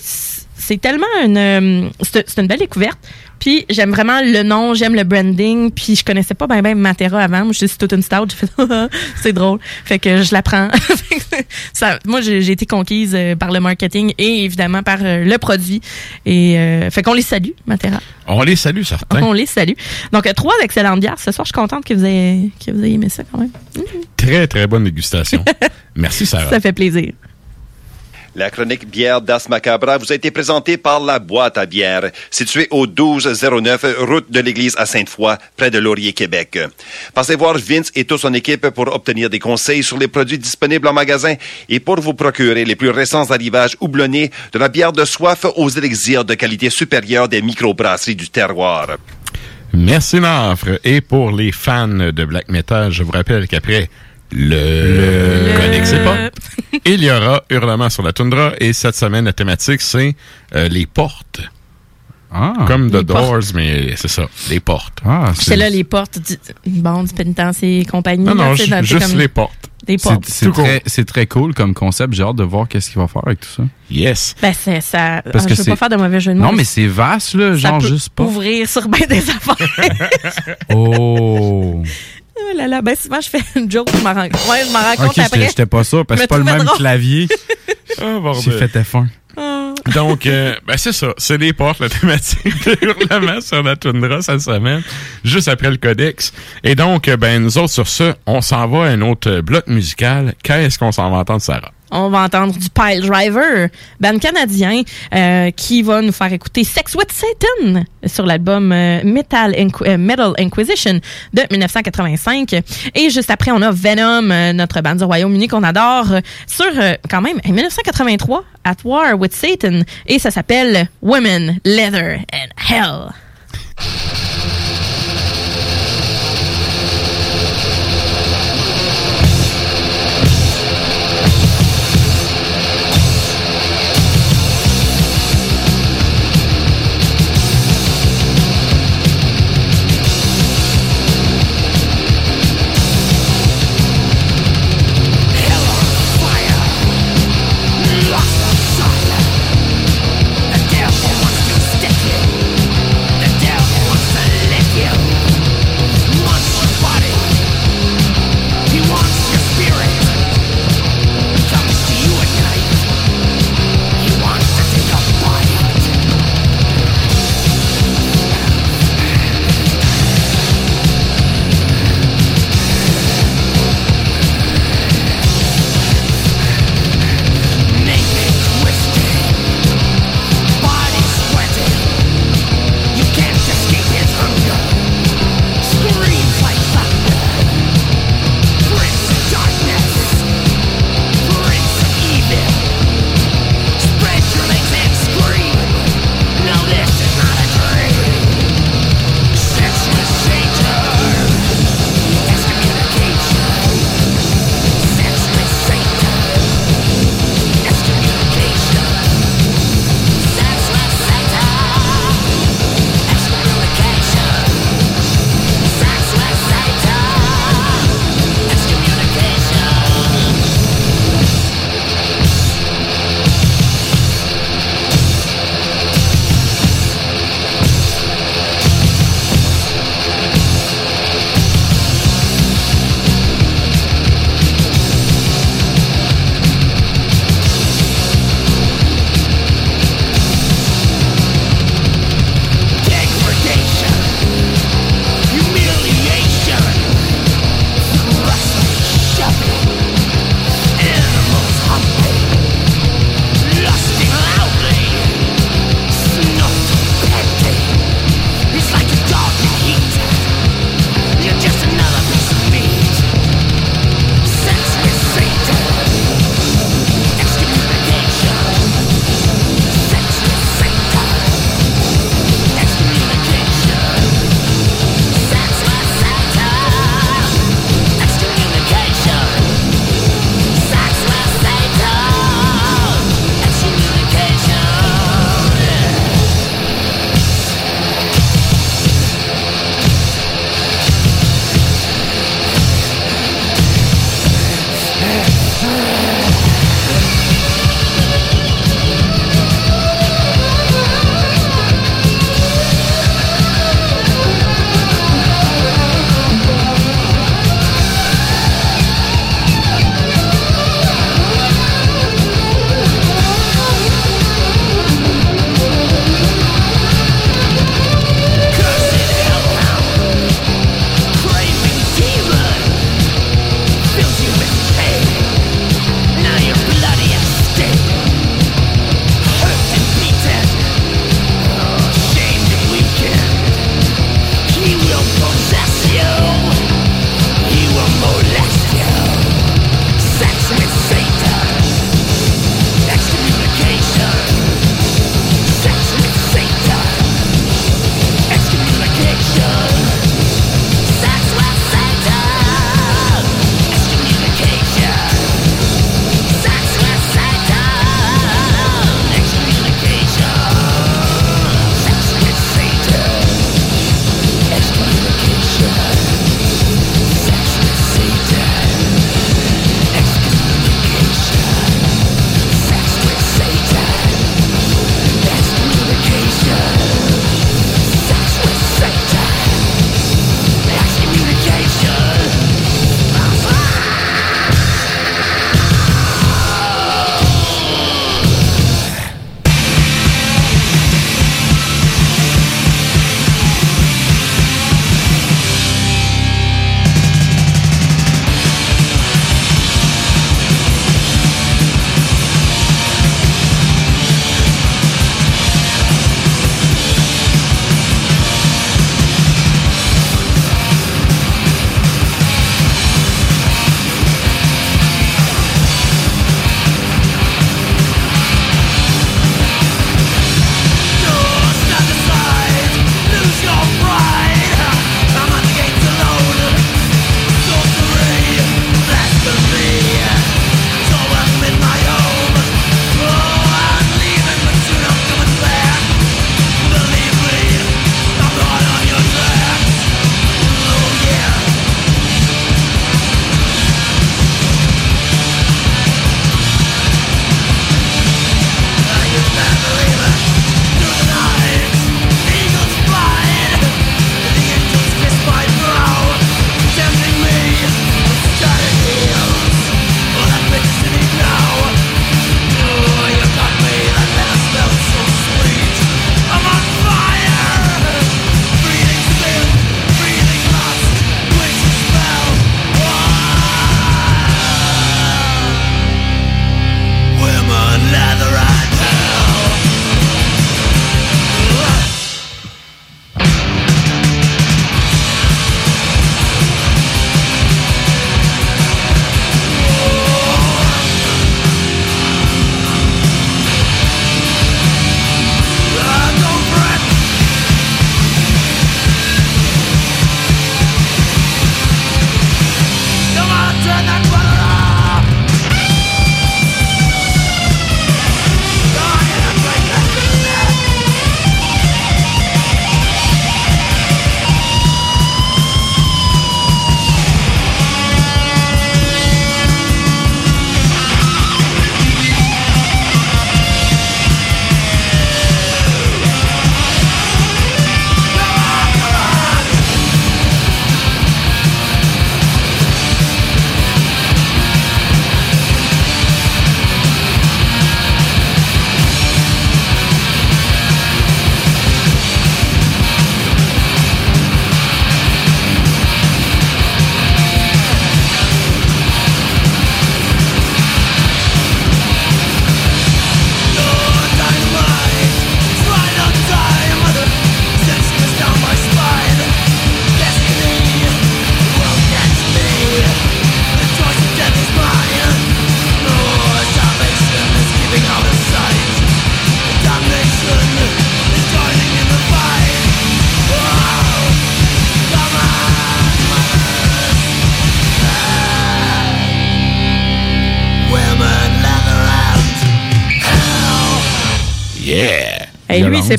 c'est tellement une euh, c'est une belle découverte. Puis j'aime vraiment le nom, j'aime le branding. Puis je connaissais pas bien ben Matera avant. Moi, je c'est toute une stout. J'ai fait c'est drôle. Fait que je la prends. Ça, moi, j'ai été conquise euh, par le marketing et évidemment par euh, le produit. Et euh, fait qu'on les salue, Matera. On les salue, certains. On les salue. Donc trois excellentes bières. Ce soir, je suis contente que vous ayez que vous ayez aimé ça quand même. Très, très bonne dégustation. Merci, Sarah. Ça fait plaisir. La chronique bière d'As Macabra vous a été présentée par La Boîte à bière, située au 1209 route de l'église à Sainte-Foy, près de Laurier, Québec. Passez voir Vince et toute son équipe pour obtenir des conseils sur les produits disponibles en magasin et pour vous procurer les plus récents arrivages houblonnés de la bière de soif aux élixirs de qualité supérieure des microbrasseries du terroir. Merci, Nafre. Et pour les fans de black metal, je vous rappelle qu'après le, Codex Hip-Hop, il y aura Hurlement sur la toundra. Et cette semaine, la thématique, c'est euh, les portes. Comme The Doors, portes. mais c'est ça, les portes. C'est là les portes du, bon, du pénitencier et compagnie. Non, là, non, dans- juste comme les portes. Des portes. C'est très, cool comme concept. J'ai hâte de voir qu'est-ce qu'il va faire avec tout ça. Yes. Ben, c'est ça. Parce ah, que je veux pas faire de mauvais jeu de mots. Non, mais c'est vaste, là. ça Genre peut juste pas. ouvrir sur bien des affaires. Oh. oh là là, ben souvent je fais une joke, je m'en rends, ouais, je m'en rends Ok, compte après. j'étais pas sûr parce que c'est pas le même drôle. clavier. Bordel. J'ai fait F1. Ah. Donc, euh, ben c'est ça. C'est les portes, la thématique de Hurlement sur la toundra cette semaine, juste après le codex. Et donc, euh, ben nous autres, sur ce, on s'en va à un autre bloc musical. Qu'est-ce qu'on s'en va entendre, Sarah? On va entendre du Pile Driver, band canadien, euh, qui va nous faire écouter Sex with Satan sur l'album euh, Metal, euh, Metal Inquisition de 1985. Et juste après, on a Venom, notre band du Royaume-Uni qu'on adore, sur quand même en 1983, At War with Satan. Et ça s'appelle Women, Leather and Hell.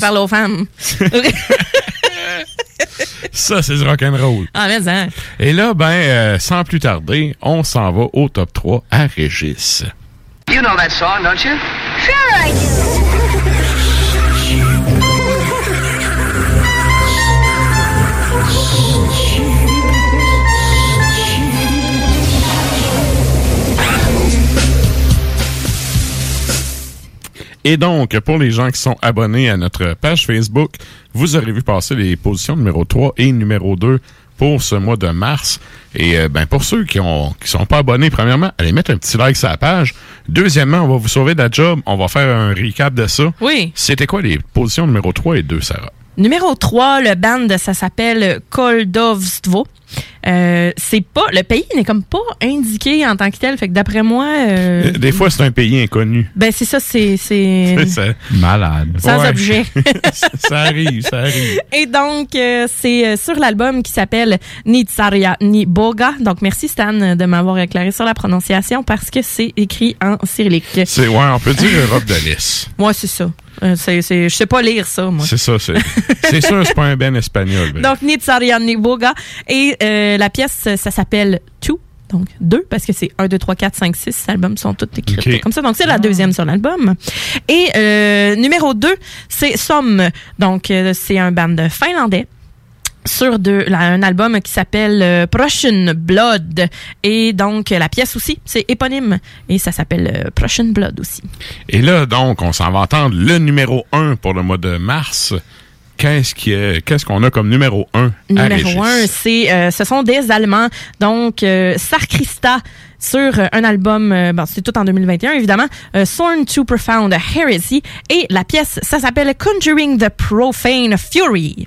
Et lui, Violence. c'est parle aux femmes. Ça, c'est du rock'n'roll. ah, mais hein. Et là, ben, euh, sans plus tarder, on s'en va au top 3 à Régis. You know that song, don't you? Sure I do. Et donc, pour les gens qui sont abonnés à notre page Facebook, vous aurez vu passer les positions numéro 3 et numéro 2 pour ce mois de mars. Et euh, ben pour ceux qui ont qui sont pas abonnés, premièrement, allez mettre un petit like sur la page. Deuxièmement, on va vous sauver de la job. On va faire un recap de ça. Oui. C'était quoi les positions numéro 3 et 2, Sarah? Numéro 3, le band, ça s'appelle Koldovstvo. Euh, c'est pas le pays n'est comme pas indiqué en tant que tel fait que d'après moi euh, Des fois, c'est un pays inconnu. ben c'est ça c'est c'est C'est ça. Malade. sans Ouais. objet ça arrive, ça arrive. et donc euh, c'est euh, sur l'album qui s'appelle Nitsaria ni Boga donc merci Stan de m'avoir éclairé sur la prononciation parce que c'est écrit en cyrillique C'est, ouais, on peut dire Europe de l'Est. moi c'est ça Euh, c'est c'est je sais pas lire ça moi C'est ça, c'est, c'est sûr, c'est pas un ben espagnol. ben. Donc, Nitsarian Niboga. Et euh, la pièce, ça s'appelle Two. Donc, deux, parce que c'est 1, 2, 3, 4, 5, 6. Les albums sont tous écrits comme ça. Donc, c'est la deuxième sur l'album. Et euh, numéro 2, c'est Somme. Donc, euh, c'est un band finlandais sur de, un album qui s'appelle euh, Prussian Blood. Et donc, la pièce aussi, c'est éponyme. Et ça s'appelle euh, Prussian Blood aussi. Et là, donc, on s'en va entendre le numéro 1 pour le mois de mars. Qu'est-ce qui est- qu'est-ce qu'on a comme numéro 1 à Régis? Numéro un, c'est, euh, ce sont des Allemands. Donc, euh, Sarkrista sur euh, un album, euh, bon, c'est tout en 2021 évidemment, Sworn to Profound Heresy. Et la pièce, ça s'appelle Conjuring the Profane Fury.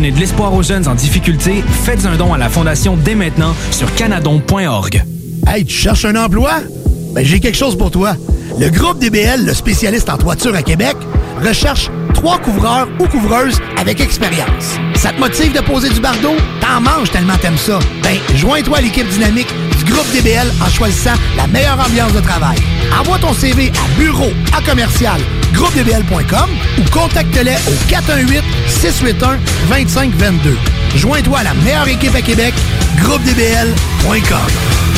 De l'espoir aux jeunes en difficulté. Faites un don à la Fondation dès maintenant sur canadon.org. Hey, tu cherches un emploi? Ben, j'ai quelque chose pour toi. Le groupe DBL, le spécialiste en toiture à Québec, recherche trois couvreurs ou couvreuses avec expérience. Ça te motive de poser du bardeau? T'en manges tellement t'aimes ça. Ben, joins-toi à l'équipe dynamique groupe DBL en choisissant la meilleure ambiance de travail. Envoie ton CV à bureau à commercial groupedbl.com ou contacte-les au 418-681-2522. Joins-toi à la meilleure équipe à Québec, groupedbl.com.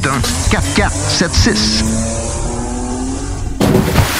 4476. 681 4476.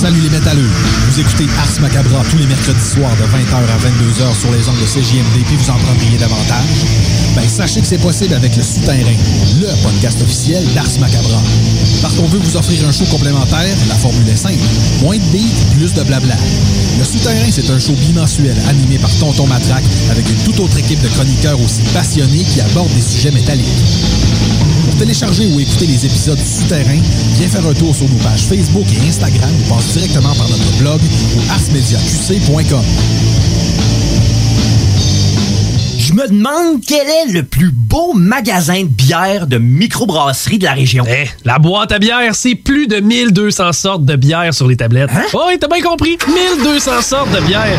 Salut les métalleux. Vous écoutez Ars Macabra tous les mercredis soirs de 20h à 22h sur les ondes de CJMD puis vous en prendriez davantage? Ben sachez que c'est possible avec le Souterrain, le podcast officiel d'Ars Macabra. Parce qu'on veut vous offrir un show complémentaire, la formule est simple. Moins de beats, plus de blabla. Le Souterrain, c'est un show bimensuel animé par Tonton Matraque avec une toute autre équipe de chroniqueurs aussi passionnés qui abordent des sujets métalliques. Pour télécharger ou écouter les épisodes du Souterrain, viens faire un tour sur nos pages Facebook et Instagram ou passe directement par notre blog ou arsmediaqc.com. Je me demande quel est le plus beau magasin de bière de microbrasserie de la région. Eh, la boîte à bière, c'est plus de 1200 sortes de bière sur les tablettes. Hein? Oh, oui, t'as bien compris. 1200 sortes de bière.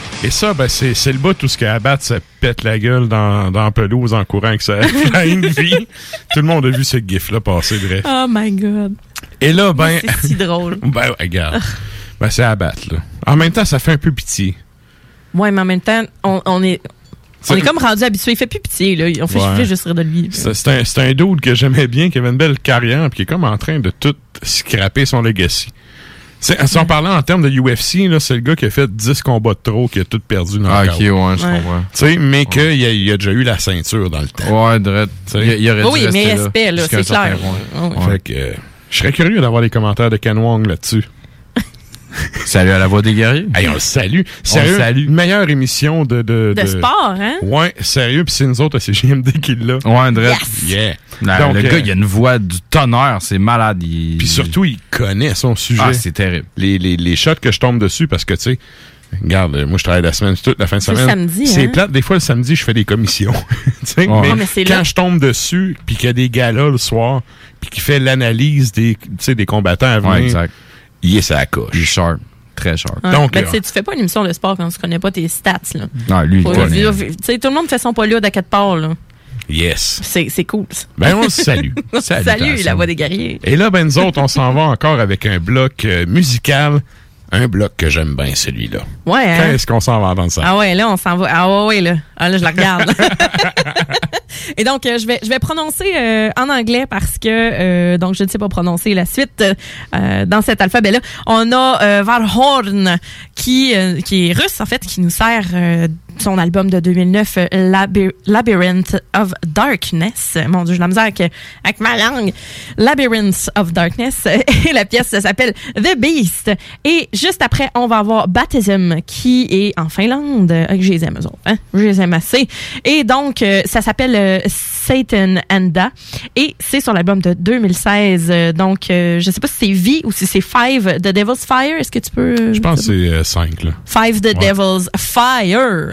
Et ça, ben, c'est, c'est le bout tout ce qu'Abat se pète la gueule dans, dans la pelouse en courant avec sa pleine vie. Tout le monde a vu ce gif-là passer, vrai. Oh my God. Et là, ben... C'est si drôle. ben, ouais, regarde. ben, c'est Abat, là. En même temps, ça fait un peu pitié. Ouais, mais en même temps, on, on est. Ça- On est comme rendu habitué. Il fait plus pitié, là. On fait, Ouais. fait juste rire de lui. C'est, c'est un, c'est un dude que j'aimais bien, qui avait une belle carrière, puis qui est comme en train de tout scraper son legacy. C'est- Si on parlait en termes de UFC, là, c'est le gars qui a fait 10 combats de trop, qui a tout perdu dans Ah, le ok, ouais, je Ouais. comprends. Tu sais, mais qu'il a, il a déjà eu la ceinture dans le temps. Ouais. Il, il aurait Oui, dû mais là, respect, là, c'est clair. Ah oui. Fait que, euh, je serais curieux d'avoir les commentaires de Ken Wong là-dessus. Salut à la voix des guerriers. Hey, on le salue. On Sérieux, le salue. meilleure émission de... De, De sport, hein? Ouais, sérieux, puis c'est nous autres, c'est JMD qui l'a. Ouais, Dredd. Yeah. Donc, le euh, gars, il a une voix du tonnerre, c'est malade. Il... Puis surtout, il connaît son sujet. Ah, c'est terrible. Les, les, les shots que je tombe dessus, parce que, tu sais, regarde, euh, moi, je travaille la semaine, toute la fin de C'est le semaine. samedi, C'est hein? plate. Des fois, le samedi, je fais des commissions. Tu sais, Ouais. mais, mais c'est quand là. je tombe dessus, puis qu'il y a des galas le soir, puis qu'il fait l'analyse des, tu sais, des combattants à venir, Ouais, exact. Il est sa coche. Il est sharp. Très sharp. Ouais. Donc, Ben, euh, tu sais, tu fais pas une émission de sport quand tu connais pas tes stats, là. Non, lui, il Faut connaît. dire, tu sais, tout le monde fait son polyode à quatre parts, là. Yes. C'est c'est cool. ça. Ben, on le salue. Salut, la voix des guerriers. Et là, ben, nous autres, on s'en va encore avec un bloc euh, musical. Un bloc que j'aime bien, celui-là. Ouais, hein? Quand est-ce qu'on s'en va entendre ça? Ah ouais, là, on s'en va. Ah ouais, là. Ah là, je la regarde. Et donc, euh, je vais je vais prononcer euh, en anglais parce que, euh, donc, je ne sais pas prononcer la suite euh, dans cet alphabet-là. On a euh, Varhorn, qui, euh, qui est russe, en fait, qui nous sert euh, son album de 2009, euh, Laby- Labyrinth of Darkness. Mon Dieu, j'ai la misère avec, avec ma langue. Labyrinth of Darkness. Et la pièce s'appelle The Beast. Et juste après, on va avoir Baptism, qui est en Finlande. Euh, Je les aime, eux autres. Hein? Je les aime assez. Et donc, euh, ça s'appelle Satan Anda. Et c'est sur l'album de 2016. Euh, Donc, je sais pas si c'est V ou si c'est Five The Devil's Fire. Est-ce que tu peux... Je pense que c'est 5, là. Five the Devil's Fire.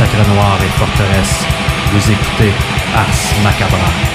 Sacre noir et forteresse. Vous écoutez Ars Macabra.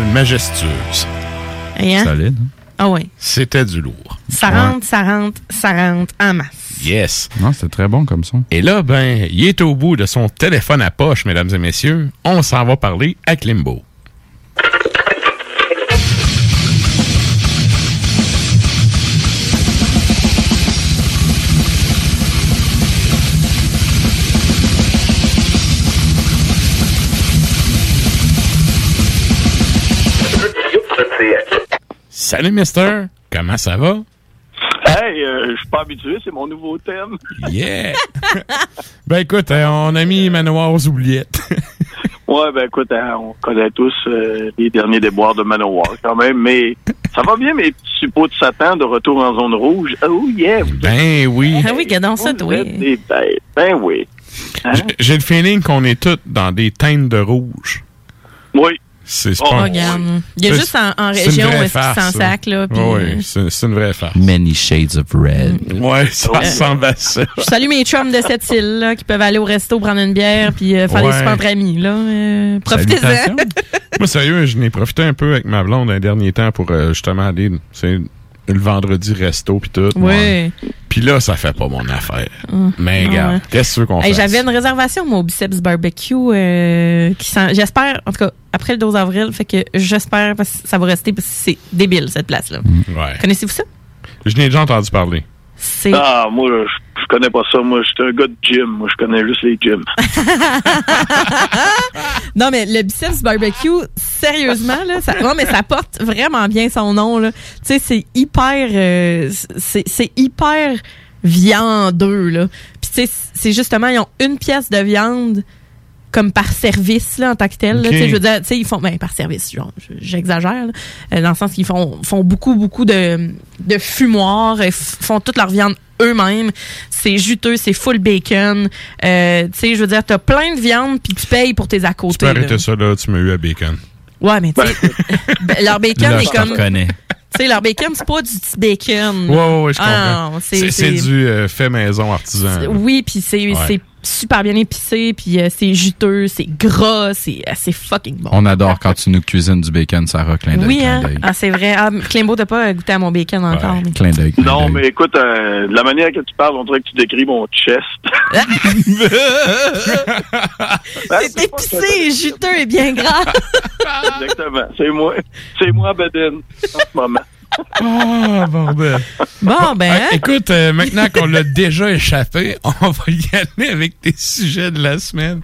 Majestueuse. Et, hein? Solide. Ah ouais. C'était du lourd. Ça rentre, ça rentre, ça rentre en masse. Yes. Non, c'était très bon comme son. Et là, ben, il est au bout de son téléphone à poche, mesdames et messieurs. On s'en va parler à Klimbo. Salut, mister. Comment ça va? Hey, euh, je suis pas habitué, c'est mon nouveau thème. Yeah! ben écoute, euh, on a mis Manoir aux oubliettes. Ouais, ben écoute, hein, on connaît tous euh, les derniers déboires de Manowar quand même, mais ça va bien, mes petits suppôts de Satan de retour en zone rouge. Oh yeah! Ben oui. Ah oui, gadons ça, toi. Ben oui. Hein? J'ai le feeling qu'on est tous dans des teintes de rouge. Oui. C'est Oh, pas regarde. Il y a C'est- juste en, région où est-ce qu'ils s'en sac, là. puis, Oui, euh, c'est c'est une vraie farce. Many shades of red. Ouais, ça Euh, ressemble à ça. Je salue mes chums de cette île, là, qui peuvent aller au resto, prendre une bière, puis euh, faire Ouais. des super entre amis, là. Euh, Profitez-en. Moi, sérieux, je n'ai profité un peu avec ma blonde un dernier temps pour euh, justement aller, c'est le vendredi resto puis tout. Ouais. Puis là, ça fait pas mon affaire. Hum. Mais regarde, qu'est-ce qu'on fasse? J'avais une réservation, moi, au Biceps Barbecue, euh, qui j'espère, en tout cas, après le 12 avril, fait que j'espère, que ça va rester, parce que c'est débile, cette place-là. Ouais. Connaissez-vous ça? Je n'ai déjà entendu parler. C'est... Ah, moi, je, je connais pas ça. Moi, je suis un gars de gym. Moi, je connais juste les gyms. Non, mais le biceps barbecue, sérieusement, là, ça, non, mais ça porte vraiment bien son nom, là. Tu sais, c'est hyper, euh, c'est, c'est hyper viandeux, là. Puis, tu sais, c'est justement, ils ont une pièce de viande comme par service, là, en tant que tel. là. Ok. Tu sais, je veux dire, tu sais, ils font, ben, par service, genre, je- j'exagère, là, euh, dans le sens qu'ils font, font beaucoup, beaucoup de, de fumoirs, f- font toute leur viande eux-mêmes. C'est juteux, c'est full bacon. Euh, tu sais, je veux dire, t'as plein de viande, puis tu payes pour tes à Tu peux côté. là. arrêter ça, là, tu m'as eu à bacon. Ouais, mais tu sais, ben, leur bacon Là, est je comme. Tu sais, leur bacon, c'est pas du petit bacon. Ouais, ouais, ouais, je Ah, comprends. c'est du euh, fait maison artisan. là. Oui, puis c'est Ouais. Super bien épicé, puis euh, c'est juteux, c'est gras, c'est euh, c'est fucking bon. On adore quand tu nous cuisines du bacon, Sarah. Clin d'œil. Oui, hein? Ah, c'est vrai. Ah, Climbo, t'as pas goûté à mon bacon encore. mais- Clin d'œil. Non, mais écoute, euh, de la manière que tu parles, on dirait que tu décris mon chest. C'est épicé, juteux et bien gras. Exactement. C'est moi. C'est moi, Beden, en ce moment. Ah, bordel. Bon, ben. Ah, écoute, euh, maintenant qu'on l'a déjà échappé, on va y aller avec tes sujets de la semaine.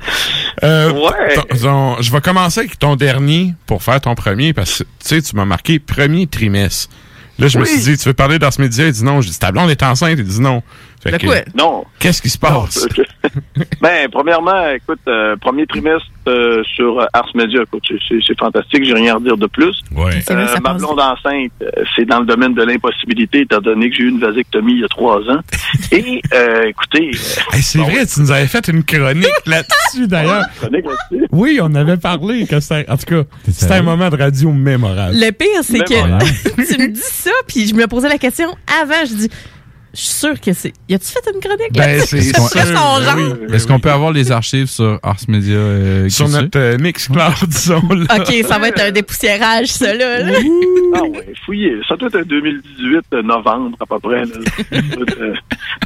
Euh, Ouais. ton- ton- je vais commencer avec ton dernier pour faire ton premier parce que tu sais, tu m'as marqué premier trimestre. Là, je me suis dit, tu veux parler d'Ars Media? Il dit non. J'ai dit, ta blonde est enceinte. Il dit non. Fait que, quoi? Non. Qu'est-ce qui se passe? Ben, premièrement, écoute, euh, premier trimestre euh, sur euh, Ars Media, écoute, c'est- fantastique, j'ai rien à redire de plus. Ouais. C'est vrai, ça ma blonde enceinte, euh, c'est dans le domaine de l'impossibilité, étant donné que j'ai eu une vasectomie il y a trois ans. Et, euh, écoutez... euh, Hey, c'est vrai, tu nous avais fait une chronique là-dessus d'ailleurs. chronique là-dessus? Oui, on avait parlé que c'était. En tout cas, c'était un moment de radio mémorable. Le pire, c'est que tu me dis ça, puis je me posais la question avant. Je dis, je suis sûre que c'est. Y a-tu fait une chronique Ben, c'est sûr, son ben genre. oui. Est-ce qu'on peut avoir les archives sur Ars Media? euh, Sur notre euh, Mixcloud, disons. Là. Ok, ça va être un dépoussiérage, ça, là. là. Ah ouais, fouillez. Ça doit être un 2018, euh, novembre, à peu près. là. Euh,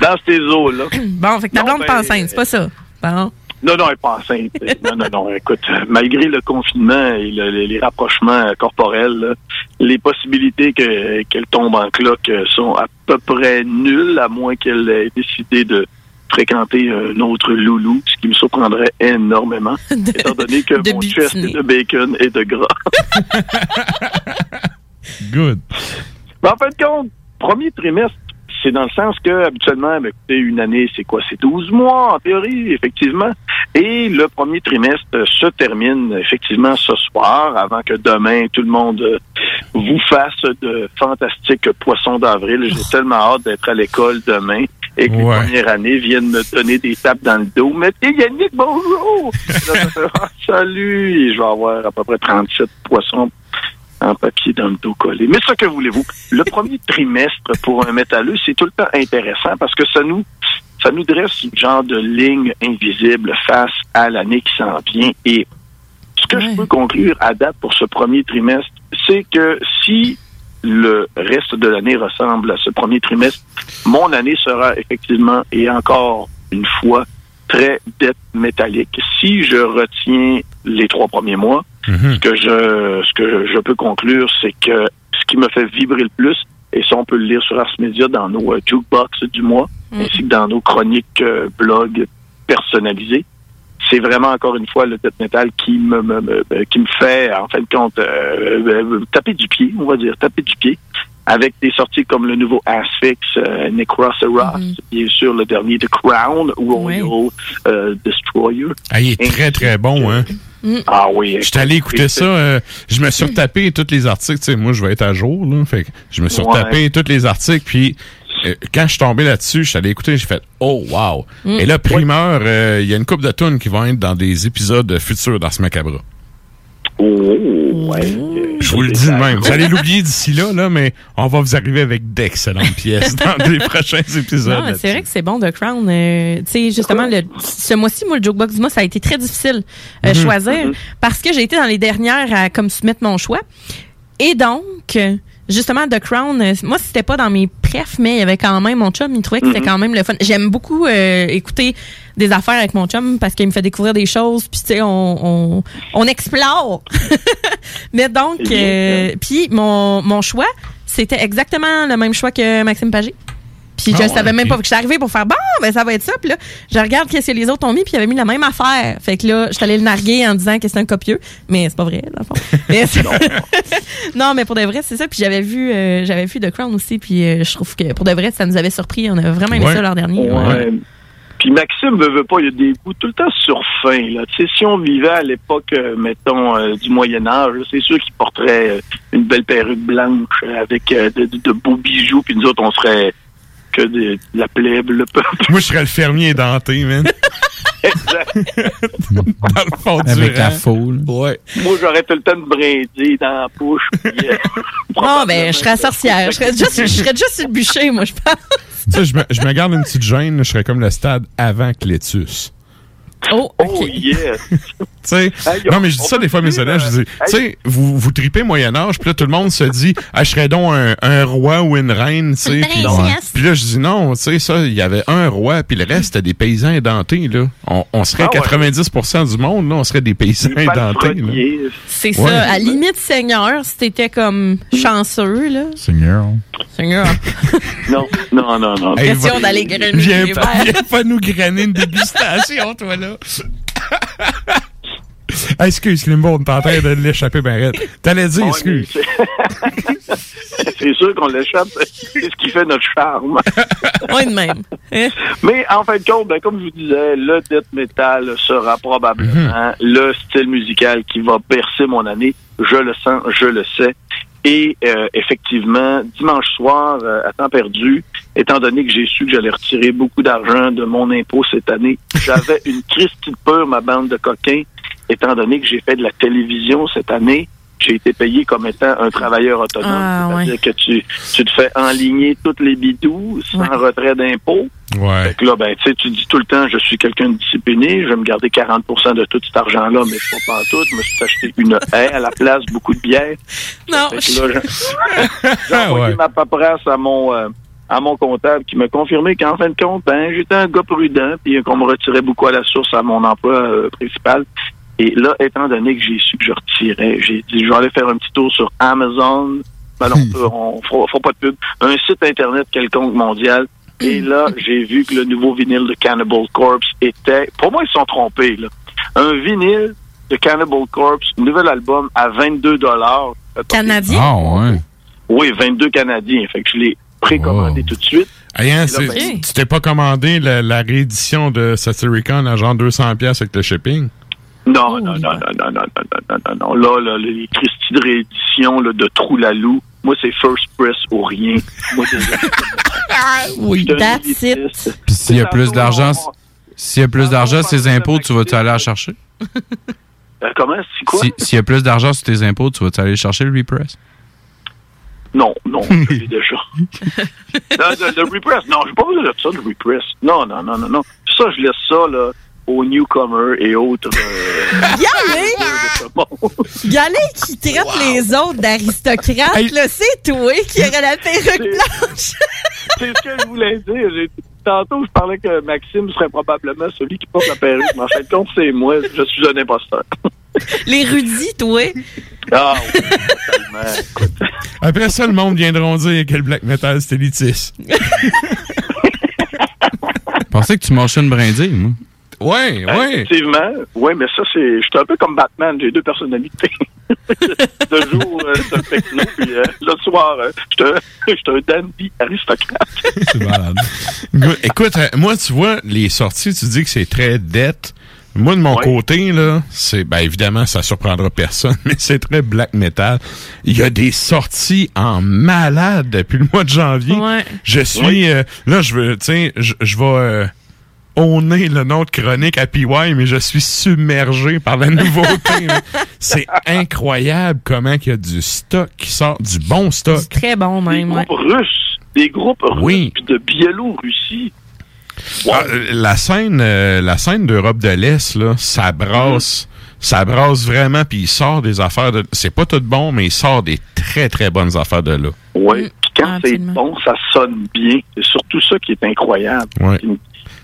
dans ces eaux-là. Bon, fait que ta blonde ben, pas enceinte, c'est pas ça. Bon. Non, non, elle n'est pas enceinte. Non, non, non. Écoute, malgré le confinement et le- les, les rapprochements corporels, là, les possibilités que- qu'elle tombe en cloque sont à peu près nulles, à moins qu'elle ait décidé de fréquenter un autre loulou, ce qui me surprendrait énormément, étant donné que mon chest butiner. est de bacon et de gras. Good. Mais en fin de compte, premier trimestre, c'est dans le sens que, habituellement, ben, écoutez, une année, c'est quoi? C'est 12 mois, en théorie, effectivement. Et le premier trimestre se termine, effectivement, ce soir, avant que demain, tout le monde euh, vous fasse de fantastiques poissons d'avril. J'ai tellement hâte d'être à l'école demain et que Ouais. les premières années viennent me donner des tapes dans le dos. Mais t'es Yannick, bonjour! Ah, salut! Je vais avoir à peu près 37 poissons en papier dans le dos collé. Mais ce que voulez-vous? Le premier trimestre pour un métalleux, c'est tout le temps intéressant parce que ça nous ça nous dresse une genre de ligne invisible face à l'année qui s'en vient. Et ce que je peux conclure à date pour ce premier trimestre, c'est que si le reste de l'année ressemble à ce premier trimestre, mon année sera effectivement et encore une fois très dette métallique. Si je retiens les trois premiers mois, ce que je ce que je peux conclure, c'est que ce qui me fait vibrer le plus, et ça on peut le lire sur Ars Media dans nos euh, jukebox du mois, ainsi que dans nos chroniques euh, blog personnalisées, c'est vraiment encore une fois le death metal qui me, me- me- me- qui me fait en fin de compte euh, euh, taper du pied, on va dire taper du pied. Avec des sorties comme le nouveau Asphyx, euh, Necroceros, bien sûr le dernier The Crown, Royal euh, Destroyer. Ah, il est très, très bon, hein? Ah oui. Je suis allé écouter ça. euh, je me suis retapé tous les articles. Tu sais, moi, je vais être à jour. Là, fait que je me suis Ouais. retapé tous les articles. Puis, euh, quand je suis tombé là-dessus, je suis allé écouter. J'ai fait Oh, wow. Mm. Et là, primeur, euh, il y a une couple de tunes qui vont être dans des épisodes futurs d'Ars Macabra. Oh, ouais. Je vous le dis de même. Vous allez l'oublier d'ici là, là, mais on va vous arriver avec d'excellentes pièces dans les prochains épisodes. C'est vrai que c'est bon, The Crown. Euh, tu sais, justement, le, ce mois-ci, moi, le Jokebox du mois, ça a été très difficile euh, Mhm. choisir parce que j'ai été dans les dernières à comme soumettre mon choix. Et donc, justement, The Crown, euh, moi, c'était pas dans mes mais il y avait quand même mon chum, il trouvait que c'était Mhm. quand même le fun. J'aime beaucoup euh, écouter des affaires avec mon chum parce qu'il me fait découvrir des choses, puis tu sais, on, on, on explore. mais donc, euh, puis mon, mon choix, c'était exactement le même choix que Maxime Pagé. Puis Ah je ouais, savais même pas. Que Je suis arrivée pour faire bon, ben ça va être ça. Puis là, je regarde qu'est-ce que les autres ont mis, puis ils avaient mis la même affaire. Fait que là, je suis allée le narguer en disant que c'est un copieux, mais c'est pas vrai, dans le fond. Mais c'est- non, mais pour de vrai, c'est ça. Puis j'avais vu, euh, j'avais vu The Crown aussi, puis euh, je trouve que pour de vrai, ça nous avait surpris. On avait vraiment aimé Ouais. ça l'an dernier. Ouais. Puis Maxime veut, veut pas, il y a des goûts tout le temps sur fin. Là. Tu sais, si on vivait à l'époque, euh, mettons, euh, du Moyen Âge, c'est sûr qu'il porterait euh, une belle perruque blanche avec euh, de, de- de beaux bijoux, puis nous autres, on serait que de, de la plèbe, le peuple. Moi, je serais le fermier denté, man. exact. Dans le fond du Avec la rang. foule. Ouais. Moi, j'aurais tout le temps de brindille dans la bouche. puis, euh, Non, ben, je serais sorcière. Je serais juste, je serais juste sur le bûcher, moi, je pense. Tu sais, je me, je me garde une petite gêne, je serais comme le stade avant Clétus. Oh, oh yes. Tu sais, Hey, non, on- mais je dis ça des fois à mes élèves, je dis, euh, tu sais, vous, vous tripez Moyen-Âge, puis là, tout le monde se dit, ah, je serais donc un, un roi ou une reine, tu sais. Puis là, je dis non, tu sais, ça, il y avait un roi, puis le reste, c'était des paysans édentés, là. On, on serait Ah ouais. 90% du monde, là, on serait des paysans édentés, là. C'est Ouais. ça. À limite, Seigneur, si t'étais comme chanceux, là. Seigneur. Seigneur. Non, non, non, non. Hey, Question d'aller grainer Viens pas, viens pas nous grainer une dégustation, toi, là. Ah, excuse, Limbo, on est en train de l'échapper, ben raide. T'allais dire, excuse. mais c'est- c'est sûr qu'on l'échappe. C'est ce qui fait notre charme. Oui, de même. Hein? Mais en fin de compte, ben, comme je vous disais, le death metal sera probablement le style musical qui va bercer mon année. Je le sens, je le sais. Et euh, effectivement, dimanche soir, euh, à temps perdu, étant donné que j'ai su que j'allais retirer beaucoup d'argent de mon impôt cette année, j'avais une Christie de peur, ma bande de coquins, étant donné que j'ai fait de la télévision cette année. J'ai été payé comme étant un travailleur autonome. Ah, C'est-à-dire que tu, tu te fais enligner toutes les bidous sans retrait d'impôt. Ouais. Fait que là, ben, tu sais, tu dis tout le temps, je suis quelqu'un de discipliné, je vais me garder 40% de tout cet argent-là, mais pas pas tout. Je me suis acheté une haie à la place, beaucoup de bière. Non. Fait que là, j'ai- j'ai envoyé Ouais. ma paperasse à mon, euh, à mon comptable qui m'a confirmé qu'en fin de compte, ben, j'étais un gars prudent, puis qu'on me retirait beaucoup à la source à mon emploi euh, principal. Et là, étant donné que j'ai su que je retirais, j'ai dit, je vais aller faire un petit tour sur Amazon. Ben non, on on fera, fera pas de pub. Un site Internet quelconque mondial. Et là, j'ai vu que le nouveau vinyle de Cannibal Corpse était... Pour moi, ils se sont trompés, là. Un vinyle de Cannibal Corpse, nouvel album à 22 dollars. Canadien? Ah, ouais. Oui, 22 Canadiens. Fait que je l'ai précommandé tout de suite. Hey, hein, là, c'est- ben, tu t'es pas commandé la, la réédition de Satyricon à genre 200$ piastres avec le shipping? Non, non, non, non, non, non, non, non, non, non, non. Là, là, les Christie de réédition là, de Trou-Lalou, moi, c'est First Press ou rien. Moi, déjà. oui, Je that's it. Puis s'il y a plus d'argent, s'il y a plus d'argent, ses impôts, tu vas-tu aller la chercher? Euh, comment? C'est quoi? Si- S'il y a plus d'argent sur tes impôts, tu vas-tu aller chercher le repress? Non, non, je l'ai déjà. non, le, le repress, non, j'ai pas besoin de ça, le repress. Non, non, non, non, non. Ça, je laisse ça, là, aux newcomers et autres. euh, top monde. Galé qui traite les autres d'aristocrates, Hey. là, c'est toi qui aurais la perruque blanche. C'est ce que je voulais dire. Tantôt, je parlais que Maxime serait probablement celui qui porte la perruque. Mais en fin de compte, c'est moi. Je suis un imposteur. Les rudis, toi. Ah oui, totalement. Après ça, le monde viendront dire que le black metal, c'était élitiste. Je pensais que tu marchais une brindille, moi. Ouais, Ben, Effectivement. Oui, mais ça, c'est. Je suis un peu comme Batman. J'ai deux personnalités. de jour, euh, c'est un techno, puis euh, le soir, euh, je suis un- dandy aristocrate. C'est malade. Écoute, euh, moi, tu vois, les sorties, tu dis que c'est très dette. Moi, de mon côté, là, c'est, ben, évidemment, ça surprendra personne, mais c'est très black metal. Il y a des sorties en malade depuis le mois de janvier. Ouais. Je suis, euh, là, je veux, tu sais, je je vais, euh, honner le nom de chronique à PY, mais je suis submergé par la nouveauté. c'est incroyable comment il y a du stock qui sort, du bon stock. Très bon, Des même. ouais. groupes russes. Des groupes russes, puis de Biélorussie. Ah, euh, la scène, euh, la scène d'Europe de l'Est, là, ça brasse, ça brasse vraiment, puis il sort des affaires de. C'est pas tout bon, mais il sort des très très bonnes affaires de là. Oui. Puis quand c'est bon, ça sonne bien. C'est surtout ça qui est incroyable. Ouais.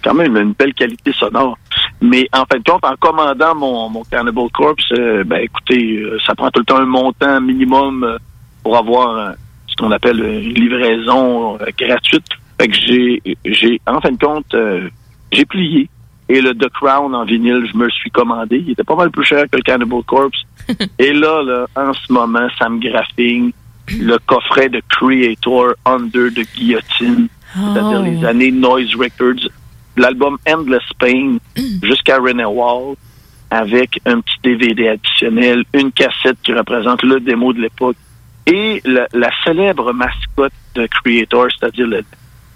Quand même une belle qualité sonore. Mais en fin de compte, en commandant mon, mon Cannibal Corpse, euh, ben écoutez, euh, ça prend tout le temps un montant minimum euh, pour avoir ce qu'on appelle une livraison gratuite. Fait que j'ai, j'ai, en fin de compte, j'ai plié. Et le The Crown en vinyle, je me le suis commandé. Il était pas mal plus cher que le Cannibal Corpse. Et là, là, en ce moment, Sam Graffing, le coffret de Creator Under the Guillotine, c'est-à-dire Oh. les années Noise Records, l'album Endless Pain jusqu'à René Wall, avec un petit DVD additionnel, une cassette qui représente le démo de l'époque, et la, la célèbre mascotte de Creator, c'est-à-dire le-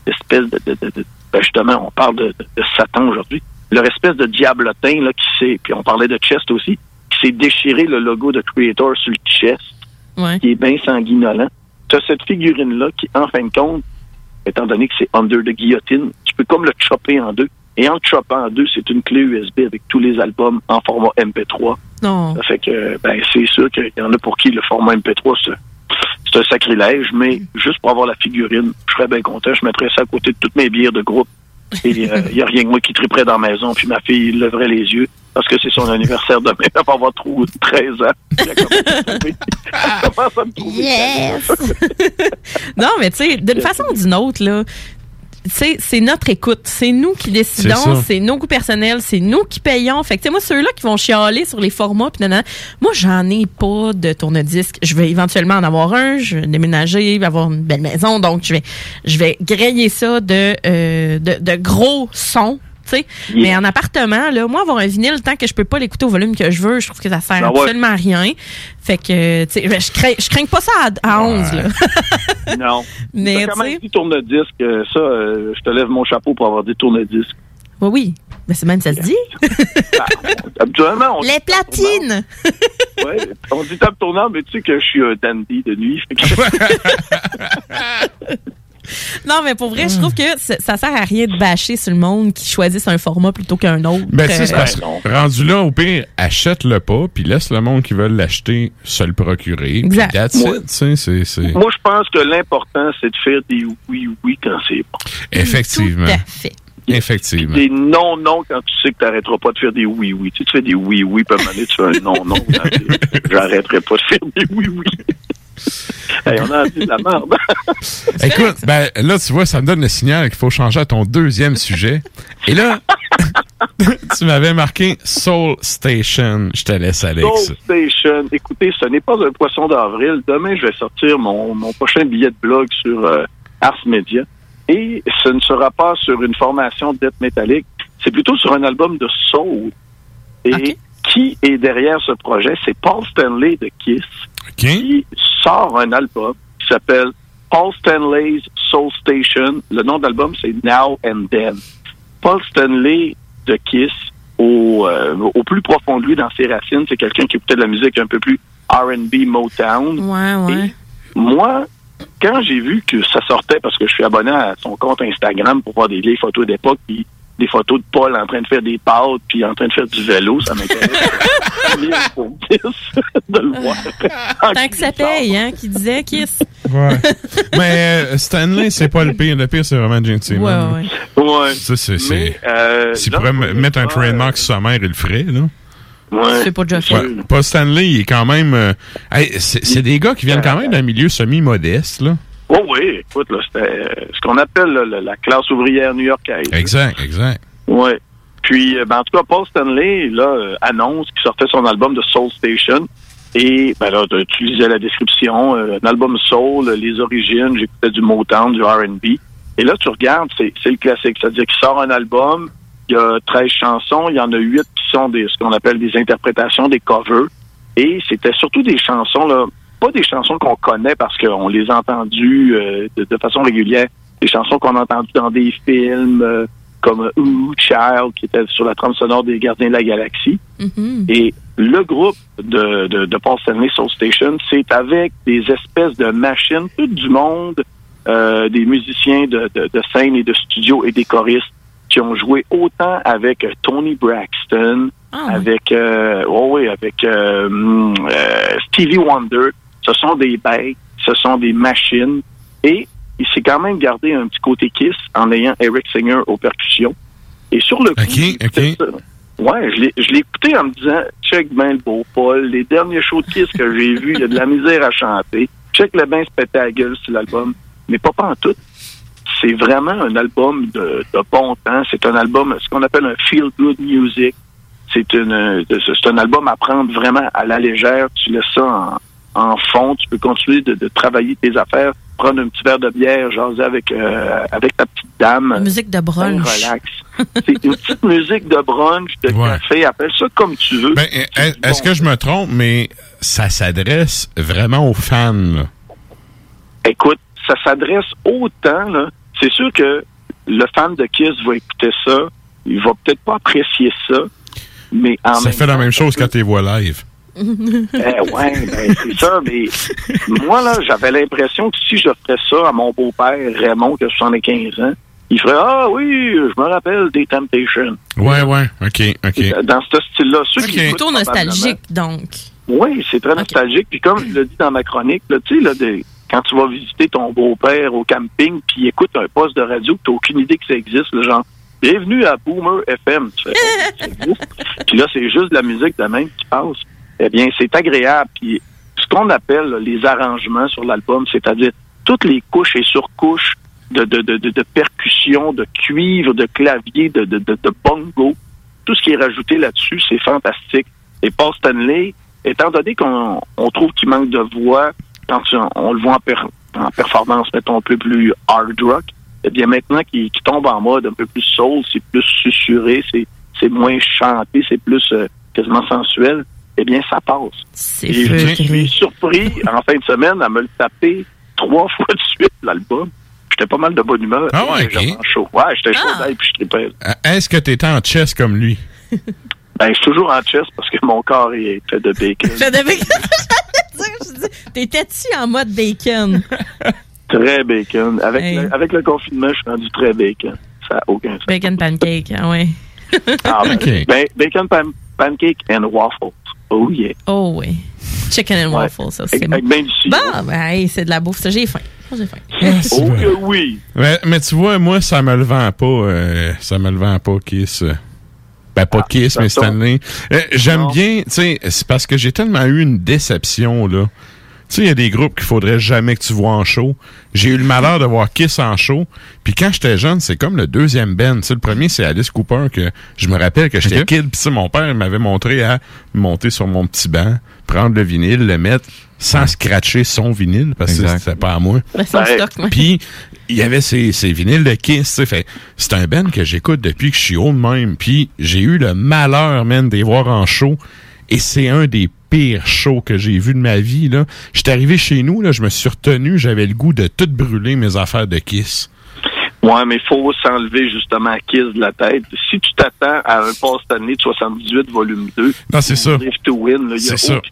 l'espèce de, de- de- de- ben justement, on parle de, de- de Satan aujourd'hui, leur espèce de diablotin là qui s'est, puis on parlait de chest aussi, qui s'est déchiré le logo de Creator sur le chest, Ouais. qui est bien sanguinolent. Tu as cette figurine-là qui, en fin de compte, étant donné que c'est under the guillotine, tu peux comme le chopper en deux. Et en le choppant en deux, c'est une clé USB avec tous les albums en format MP3. Non. Ça fait que, ben, c'est sûr qu'il y en a pour qui le format MP3, c'est, c'est un sacrilège, mais juste pour avoir la figurine, je serais bien content. Je mettrais ça à côté de toutes mes bières de groupe. Et il n'y a rien que moi qui triperait dans la maison, puis ma fille leverait les yeux, parce que c'est son anniversaire demain. Elle va avoir trop 13 ans. Elle commence à me trouver- Yes! non, mais tu sais, d'une façon ou d'une autre, là, c'est notre écoute. C'est nous qui décidons, c'est nos goûts personnels, c'est nous qui payons. Fait que, tu sais, moi, ceux-là qui vont chialer sur les formats, puis moi, j'en ai pas de tourne-disque. Je vais éventuellement en avoir un, je vais déménager, je vais avoir une belle maison, donc je vais, je vais griller ça de, euh, de, de gros sons. Sais. Mais en appartement, là, moi, avoir un vinyle, tant que je peux pas l'écouter au volume que je veux, je trouve que ça sert Ah ouais. absolument à rien. Fait que, tu sais, je crains, je crains pas ça à, à 11, là. Non. Mais, tu même dit tourne-disque. euh, Ça, euh, je te lève mon chapeau pour avoir dit tourne-disque. Oui, oui. Mais c'est même ça se dit. Habituellement, on Les platines! Ouais, on dit table tournante, mais tu sais que je suis un dandy de nuit. Non, mais pour vrai, je trouve que ça, sert à rien de bâcher sur le monde qui choisissent un format plutôt qu'un autre. Ben, tu sais, c'est Euh, rendu là, au pire, achète-le pas, puis laisse le monde qui veut l'acheter se le procurer. Exact. that's Moi- it, je pense que l'important, c'est de faire des oui-oui quand c'est bon. Effectivement. Tout à fait. Effectivement. Des non-non quand tu sais que tu n'arrêteras pas de faire des oui-oui. Tu, sais, tu fais des oui-oui, puis à un moment donné, tu fais un non-non. quand tu- J'arrêterai pas de faire des oui-oui. Hey, on a de la merde. Écoute, ben là, tu vois, ça me donne le signal qu'il faut changer à ton deuxième sujet. Et là, tu m'avais marqué Soul Station. Je te laisse ça. Soul Station. Écoutez, ce n'est pas un poisson d'avril. Demain, je vais sortir mon, mon prochain billet de blog sur euh, Ars Media. Et ce ne sera pas sur une formation de death métallique. C'est plutôt sur un album de soul. Et qui est derrière ce projet? C'est Paul Stanley de Kiss. Qui sort un album qui s'appelle Paul Stanley's Soul Station. Le nom de l'album, c'est Now and Then. Paul Stanley de Kiss, au, euh, au plus profond de lui, dans ses racines, c'est quelqu'un qui écoutait de la musique un peu plus R&B, Motown. Ouais, ouais. Moi, quand j'ai vu que ça sortait, parce que je suis abonné à son compte Instagram pour voir des vieilles photos d'époque, puis des photos de Paul en train de faire des pâtes puis en train de faire du vélo, ça m'intéresse. De le voir. Tant que ça paye, hein, qui disait Kiss. Ouais. Mais euh, Stanley, c'est pas le pire. Le pire, c'est vraiment Gene Simmons. Ouais, ouais. Ouais. Ça, c'est. euh, S'il pourrait me- mettre un trademark sur sa mère, il le ferait, là. Ouais. C'est pas déjà fait. Ouais. Paul Stanley, il est quand même. euh, hey, c'est des gars qui viennent quand même d'un milieu semi-modeste, là. Oh oui, écoute, là, c'était euh, ce qu'on appelle là, la, la classe ouvrière new-yorkaise. Exact, exact. Ouais. Puis, euh, ben, en tout cas, Paul Stanley, là, euh, annonce qu'il sortait son album de Soul Station. Et, ben là, tu- lisais la description, euh, un album soul, les origines, j'écoutais du Motown, du R&B. Et là, tu regardes, c'est c'est le classique. C'est-à-dire qu'il sort un album, il y a 13 chansons, il y en a 8 qui sont des, ce qu'on appelle des interprétations, des covers. Et c'était surtout des chansons, là, pas des chansons qu'on connaît parce qu'on les a entendues euh, de, de façon régulière, des chansons qu'on a entendues dans des films euh, comme Ooh Child, qui était sur la trame sonore des Gardiens de la Galaxie. Et le groupe de, de, de Paul Stanley Soul Station, c'est avec des espèces de machines, tout du monde, euh, des musiciens de, de, de scène et de studio et des choristes qui ont joué autant avec Tony Braxton, avec euh, oh oui, avec euh, Stevie Wonder. Ce sont des bêtes, ce sont des machines. Et il s'est quand même gardé un petit côté Kiss en ayant Eric Singer aux percussions. Et sur le coup. Ouais, je l'ai, écouté en me disant, check ben le beau Paul, les derniers shows de Kiss que j'ai vus, il y a de la misère à chanter. Check le bain se à la gueule sur l'album. Mais pas pas en tout. C'est vraiment un album de, de bon temps. C'est un album, ce qu'on appelle un feel good music. C'est une, c'est un album à prendre vraiment à la légère. Tu laisses ça en, en fond. Tu peux continuer de, de travailler tes affaires, prendre un petit verre de bière, jaser avec, euh, avec ta petite dame. Musique de brunch. Ben, relax. C'est une petite musique de brunch, de café, appelle ça comme tu veux. Ben, est- est-ce que je me trompe, mais ça s'adresse vraiment aux fans, là? Écoute, ça s'adresse autant. C'est sûr que le fan de Kiss va écouter ça. Il va peut-être pas apprécier ça, mais en Ça même fait la même chose quand t'es voix live. Eh ouais, ben, c'est ça, mais moi, là, j'avais l'impression que si je ferais ça à mon beau-père Raymond, qui a 75 ans, il ferait Ah oui, je me rappelle des Temptations. Ouais, ouais, ok, ok. Dans ce style-là. Ceux qui Plutôt nostalgique, donc. Oui, c'est très nostalgique. Puis comme je le dis dans ma chronique, là, tu sais, quand tu vas visiter ton beau-père au camping, puis il écoute un poste de radio, tu n'as aucune idée que ça existe, le genre Bienvenue à Boomer FM. Tu fais, Oh. Puis là, c'est juste de la musique de même qui passe. Eh bien, c'est agréable. Puis ce qu'on appelle là, les arrangements sur l'album, c'est-à-dire toutes les couches et surcouches de, de, de, de, percussion, de cuivre, de clavier, de, de, de, bongo, tout ce qui est rajouté là-dessus, c'est fantastique. Et Paul Stanley, étant donné qu'on on trouve qu'il manque de voix, quand on, le voit en, per- en performance, mettons, un peu plus hard rock, eh bien maintenant qu'il tombe en mode un peu plus soul, c'est plus susurré, c'est c'est moins chanté, c'est plus euh, quasiment sensuel, eh bien ça passe. C'est Et je suis surpris en fin de semaine à me le taper trois fois de suite, l'album. J'étais pas mal de bonne humeur. Ah ouais, Légèrement chaud. Ouais, j'étais chaud d'ail, puis je tripais. Euh, Est-ce que t'étais en chess comme lui? Ben, je suis toujours en chest parce que mon corps est fait de bacon. Dire, je dis, T'étais-tu en mode bacon? Très bacon. Avec, Hey. le, avec le confinement, je suis rendu très bacon. Ça n'a aucun sens. Bacon pancake, ah ouais. Ah, ben, ben, bacon pan- pancake and waffles. Oh yeah. Oh oui. Chicken and waffles, ça, c'est bon. ben. Bon, ben, hey, c'est de la bouffe, ça, j'ai faim. J'ai faim. Oh que oui. Mais, mais tu vois, moi, ça me le vend pas. euh, ça me le vend pas, Kiss. Ben, pas Kiss, mais. Stanley. Euh, J'aime bien, tu sais, c'est parce que j'ai tellement eu une déception, là. Tu sais, il y a des groupes qu'il faudrait jamais que tu vois en show. J'ai eu le malheur de voir Kiss en show. Puis quand j'étais jeune, c'est comme le deuxième band. Tu sais, le premier, c'est Alice Cooper, que je me rappelle que j'étais Ok. kid. Puis tu sais, mon père il m'avait montré à monter sur mon petit banc, prendre le vinyle, le mettre sans scratcher son vinyle, parce que c'était pas à moi. Ben. Puis il y avait ces, ces vinyles de Kiss, tu sais, fait c'est un band que j'écoute depuis que je suis haut de même. Puis j'ai eu le malheur, man, de les voir en show. Et c'est un des pires shows que j'ai vu de ma vie, là. J'étais arrivé chez nous, là, je me suis retenu, j'avais le goût de tout brûler mes affaires de Kiss. Ouais, mais il faut s'enlever justement Kiss de la tête. Si tu t'attends à un Paul Stanley de 78 volume 2, Non, c'est ça. Live to Win, là, il y a C'est ça. aucun-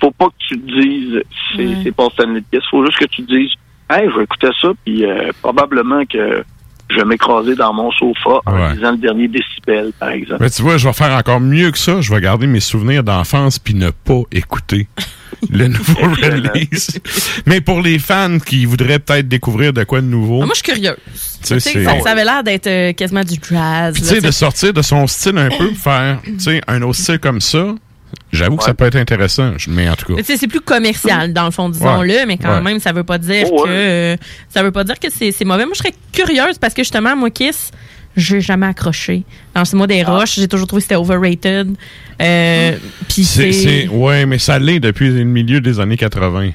faut pas que tu te dises c'est Ouais. c'est Paul Stanley de Kiss. faut juste que tu te dises Hey, je vais écouter ça, puis euh, probablement que je vais m'écraser dans mon sofa en disant le dernier décibel, par exemple. Mais tu vois, je vais faire encore mieux que ça. Je vais garder mes souvenirs d'enfance puis ne pas écouter le nouveau release. Mais pour les fans qui voudraient peut-être découvrir de quoi de nouveau, Ah, moi, je suis curieuse. Tu sais, Tu sais, c'est- ça, ça avait l'air d'être euh, quasiment du jazz. Tu sais, de sortir de son style un peu pour faire tu sais, un autre style comme ça, j'avoue que ça peut être intéressant. Je- Mais en tout cas. tu sais, c'est plus commercial, dans le fond, disons-le, Ouais. mais quand Ouais. même, ça veut pas dire Oh, que euh, ça veut pas dire que c'est c'est mauvais. Moi, je serais curieuse parce que justement, moi, Kiss, j'ai jamais accroché. Lancez-moi des Ah. roches, j'ai toujours trouvé que c'était overrated. Euh, Puis C'est, c'est. c'est- ouais, mais ça l'est depuis le milieu des années 80.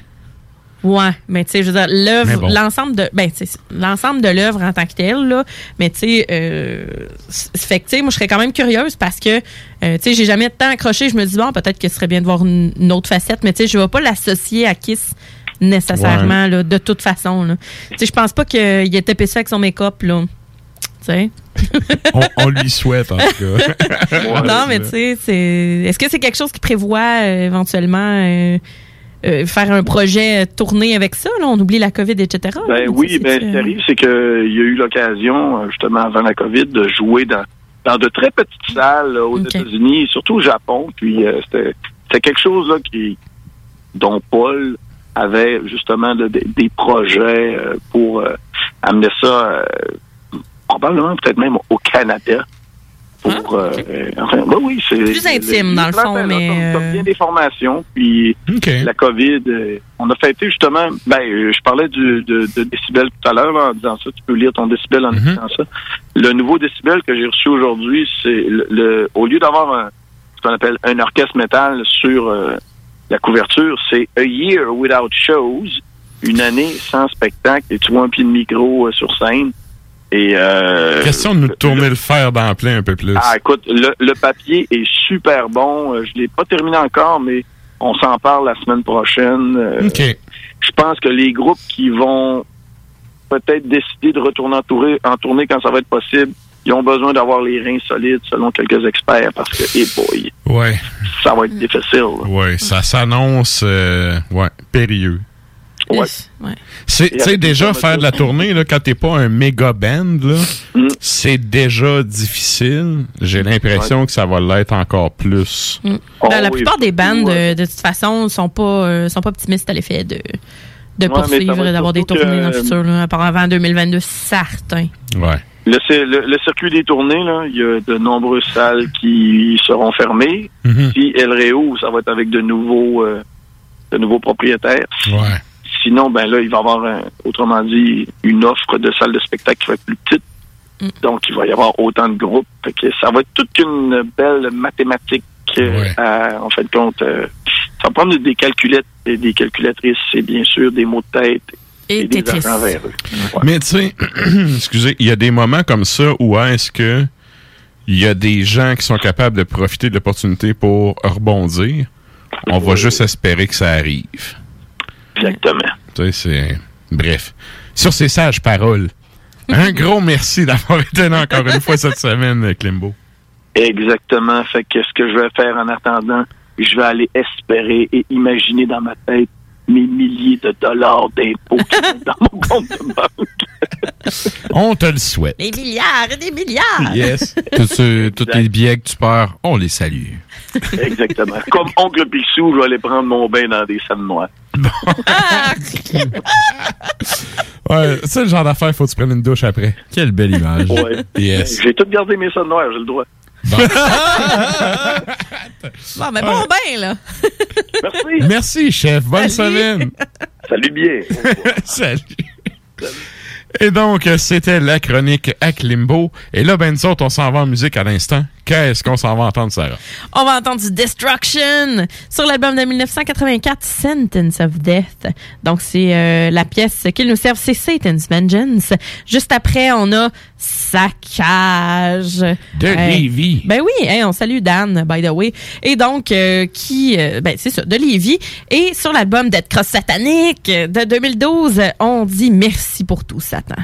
Ouais, mais tu sais, je veux dire, l'œuvre, bon. l'ensemble de, ben, tu sais, l'ensemble de l'œuvre en tant que telle, là, mais tu sais, euh, fait que, tu sais, moi, je serais quand même curieuse parce que, euh, tu sais, j'ai jamais tant accroché, je me dis, bon, peut-être que ce serait bien de voir une, une autre facette, mais tu sais, je vais pas l'associer à Kiss nécessairement, Ouais. là, de toute façon, là. Tu sais, je pense pas qu'il était pissé avec son make-up, là. Tu sais? On, on lui souhaite, en tout cas. non, mais tu sais, c'est. Est-ce que c'est quelque chose qui prévoit euh, éventuellement euh, euh, faire un projet tourné avec ça? Là? On oublie la COVID, etc. Ben oui, ben ce qui arrive, c'est qu'il y a eu l'occasion, euh, justement avant la COVID, de jouer dans, dans de très petites salles là, aux. États-Unis, surtout au Japon. Puis euh, c'était quelque chose là, qui dont Paul avait justement de- de- des projets euh, pour euh, amener ça euh, probablement peut-être même au Canada. Pour, euh, euh, enfin, oui, oui, c'est Plus intime, dans le fond, mais, t'as euh, bien des formations, puis la COVID, euh, on a fêté justement, ben, je parlais du, de, de décibel tout à l'heure en disant ça, tu peux lire ton décibel en disant ça. Le nouveau décibel que j'ai reçu aujourd'hui, c'est le, le- au lieu d'avoir un, ce qu'on appelle un orchestre métal sur euh, la couverture, c'est A Year Without Shows, une année sans spectacle, et tu vois un pied de micro euh, sur scène. Et euh, Question de nous tourner le fer dans le plein un peu plus. ah, écoute, le, le papier est super bon. Euh, Je l'ai pas terminé encore, mais on s'en parle la semaine prochaine. Euh, OK. Je pense que les groupes qui vont peut-être décider de retourner en tournée, en tournée quand ça va être possible, ils ont besoin d'avoir les reins solides, selon quelques experts, parce que, hey boy, Ouais. ça va être difficile. Ouais, ça s'annonce euh, ouais, périlleux. Ouais. C'est, déjà faire de la tournée, là, quand t'es pas un méga band, Mm. c'est déjà difficile. J'ai l'impression que ça va l'être encore plus. Mm. Oh Ben, la plupart des bandes, euh, de toute façon, sont pas, euh, sont pas optimistes à l'effet de, Ouais, poursuivre et d'avoir des tournées que- dans le futur, là, avant 2022, certain. Ouais. Le, cir- le- le circuit des tournées, là, il y a de nombreuses salles qui seront fermées. Mhm. Si elles réouvrent, ça va être avec de nouveaux, euh, de nouveaux propriétaires. Ouais. Sinon, ben là, il va y avoir, un- autrement dit, une offre de salles de spectacle qui va être plus petite. Mm. Donc, il va y avoir autant de groupes. Fait que ça va être toute une belle mathématique. euh, à- en fin de compte, euh, ça va prendre des calculettes et des calculatrices et bien sûr des mots de tête et, des Tetris. argents véreux. Mais tu sais, excusez, il y a des moments comme ça où est-ce que il y a des gens qui sont capables de profiter de l'opportunité pour rebondir? On va juste espérer que ça arrive. Exactement. Tu sais, c'est... Bref. Sur ces sages paroles, un gros merci d'avoir été là encore une fois cette semaine, Klimbo. Exactement. Fait que ce que je vais faire en attendant, je vais aller espérer et imaginer dans ma tête mes milliers de dollars d'impôts qui sont dans mon compte de banque. On te le souhaite. Des milliards et des milliards! Yes. Tous les billets que tu perds, on les salue. Exactement. Comme oncle Picsou, je vais aller prendre mon bain dans des scènes noires. Ouais, c'est le genre d'affaire, faut que tu prennes une douche après. Quelle belle image. Ouais. Yes. J'ai tout gardé mes scènes noires, j'ai le droit. Bon, mais bon, ben, là. Merci. Merci, chef. Bonne Salut. semaine. Salut bien. Salut. Et donc, c'était la chronique à Klimbo. Et là, ben, nous autres, on s'en va en musique à l'instant. Qu'est-ce qu'on s'en va entendre, Sarah? On va entendre du Destruction sur l'album de 1984, Sentence of Death. Donc, c'est euh, la pièce qu'il nous servent, c'est Satan's Vengeance. Juste après, on a Saccage. De Lévis. Ben oui, hey, on salue Dan, by the way. Et donc, euh, qui, euh, ben c'est ça, de Lévis. Et sur l'album Dead Cross Satanique de 2012, on dit merci pour tout, Satan.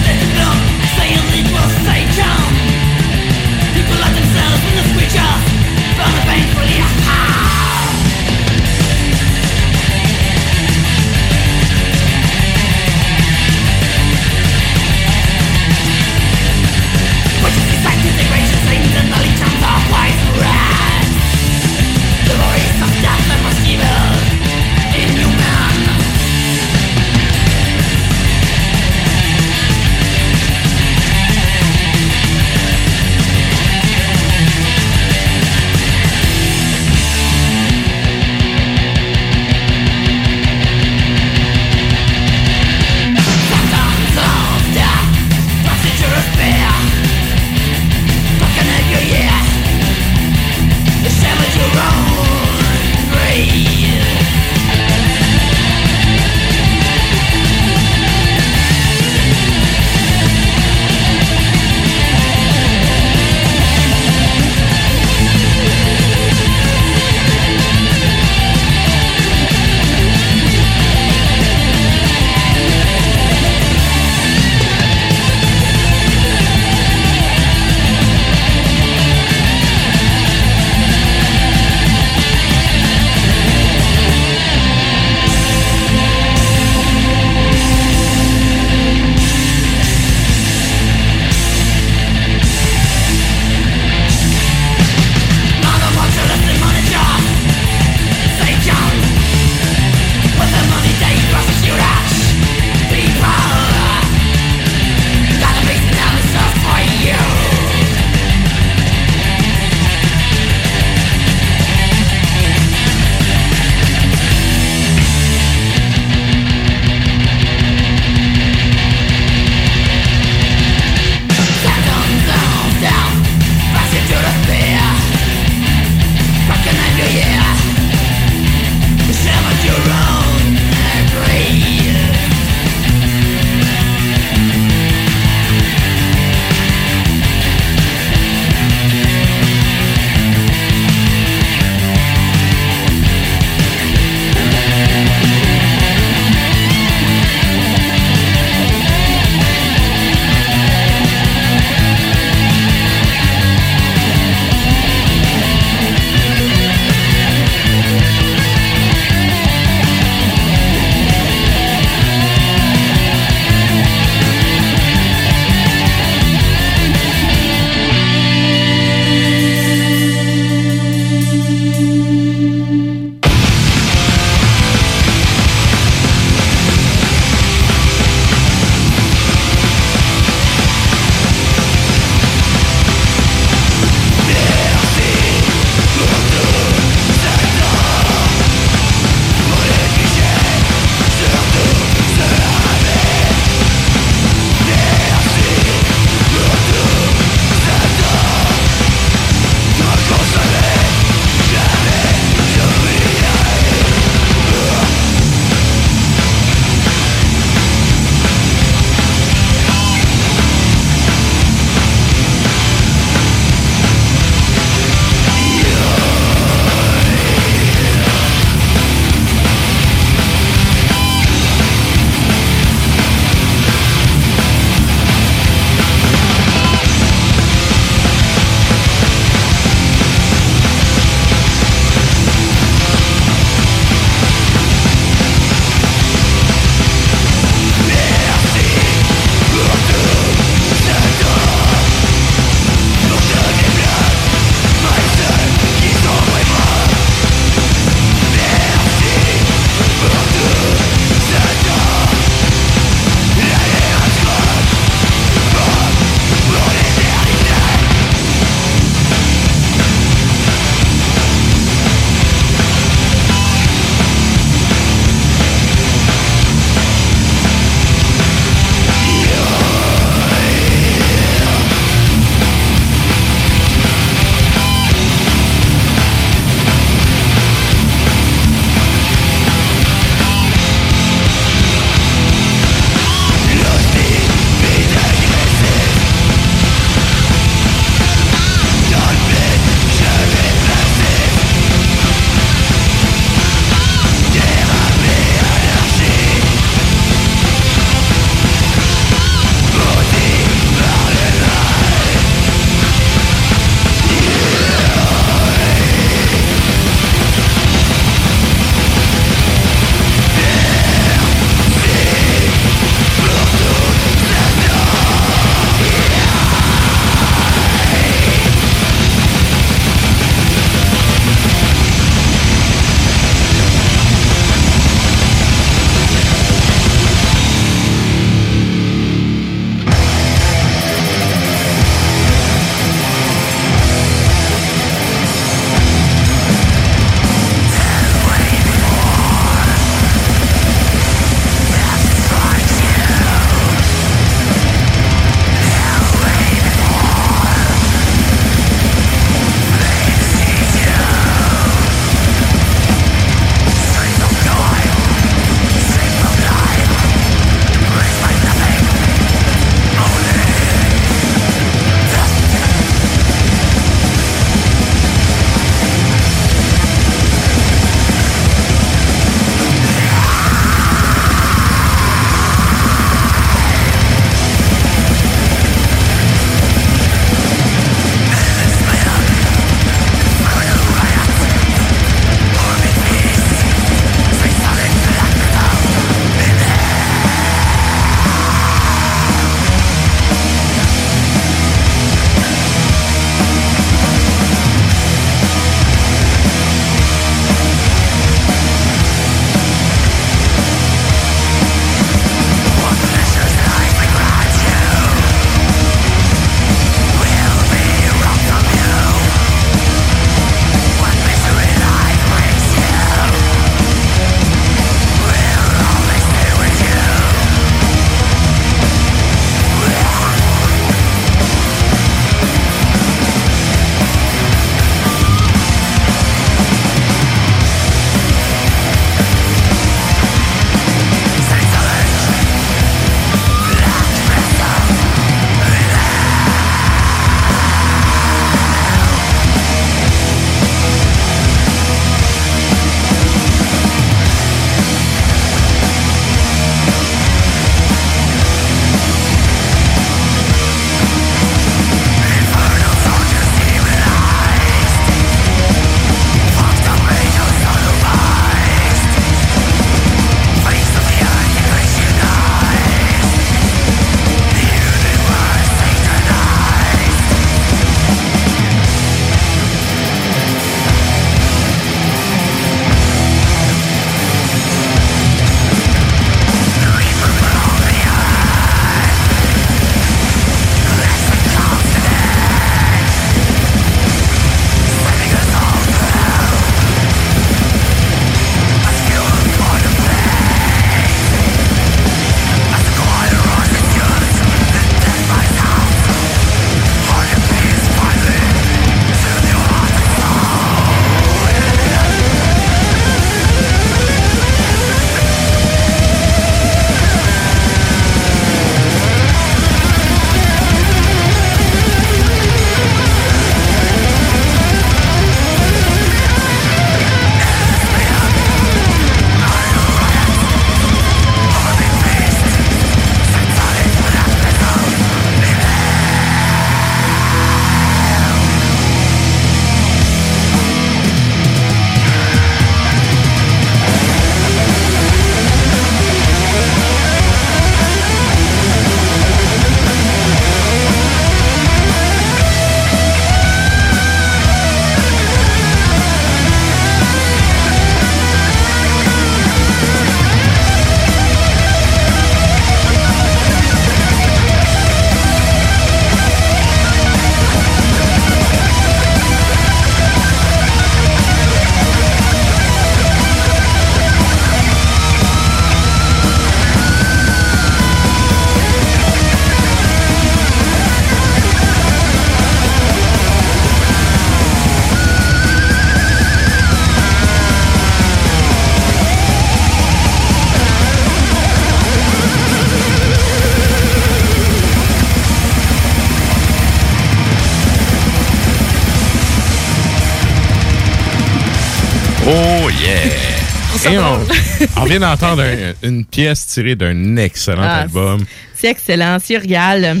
Vient d'entendre un- une pièce tirée d'un excellent Ah, album. C'est excellent. C'est Regal.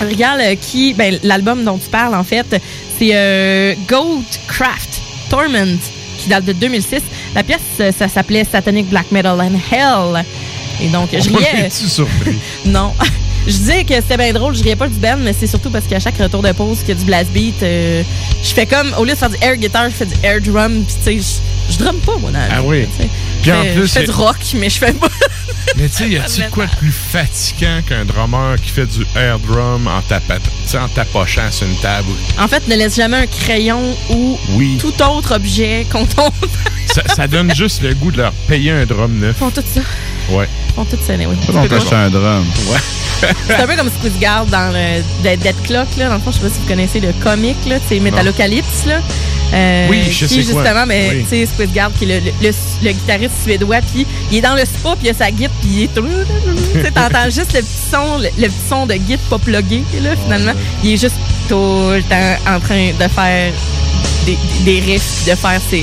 Regal euh, qui, ben, l'album dont tu parles, en fait, c'est euh, Goat Craft Torment, qui date de 2006. La pièce, euh, ça s'appelait Satanic Black Metal and Hell. Et donc, je riais. est-tu surpris? Non. Je disais que c'était bien drôle, je riais pas du band, mais c'est surtout parce qu'à chaque retour de pause qu'il y a du blast beat, euh, je fais comme, au lieu de faire du air guitar, je fais du air drum, pis tu sais, je, je drumme pas, moi, dans la Ah vie, oui. tu. Puis Je en fais- plus, je fais c'est- du rock, mais je fais pas. Mais tu sais, y a-tu quoi de plus fatigant qu'un drummer qui fait du air drum en, sais, en tapochant sur une table? En fait, ne laisse jamais un crayon ou Oui. tout autre objet qu'on tombe. Ça, ça donne juste le goût de leur payer un drum neuf. Ils font tout ça. Ouais. Ils font tout ça, oui. Ça, on t'achète un drum. Ouais. C'est un peu comme Squidguard dans le Dead, Dead Clock, là. Dans le fond, je sais pas si vous connaissez le comic, là. C'est Metalocalypse, là. Euh, Oui, je qui, sais justement, mais Oui. tu sais, Squidguard, qui est le, le, le- le guitariste suédois, puis il est dans le spa, puis il a sa guitare, puis il est tout. Tu t'entends juste le petit son, le, petit son de guide pas plugué, là, finalement. Il est juste tout le temps en train de faire des, des riffs, de faire ses.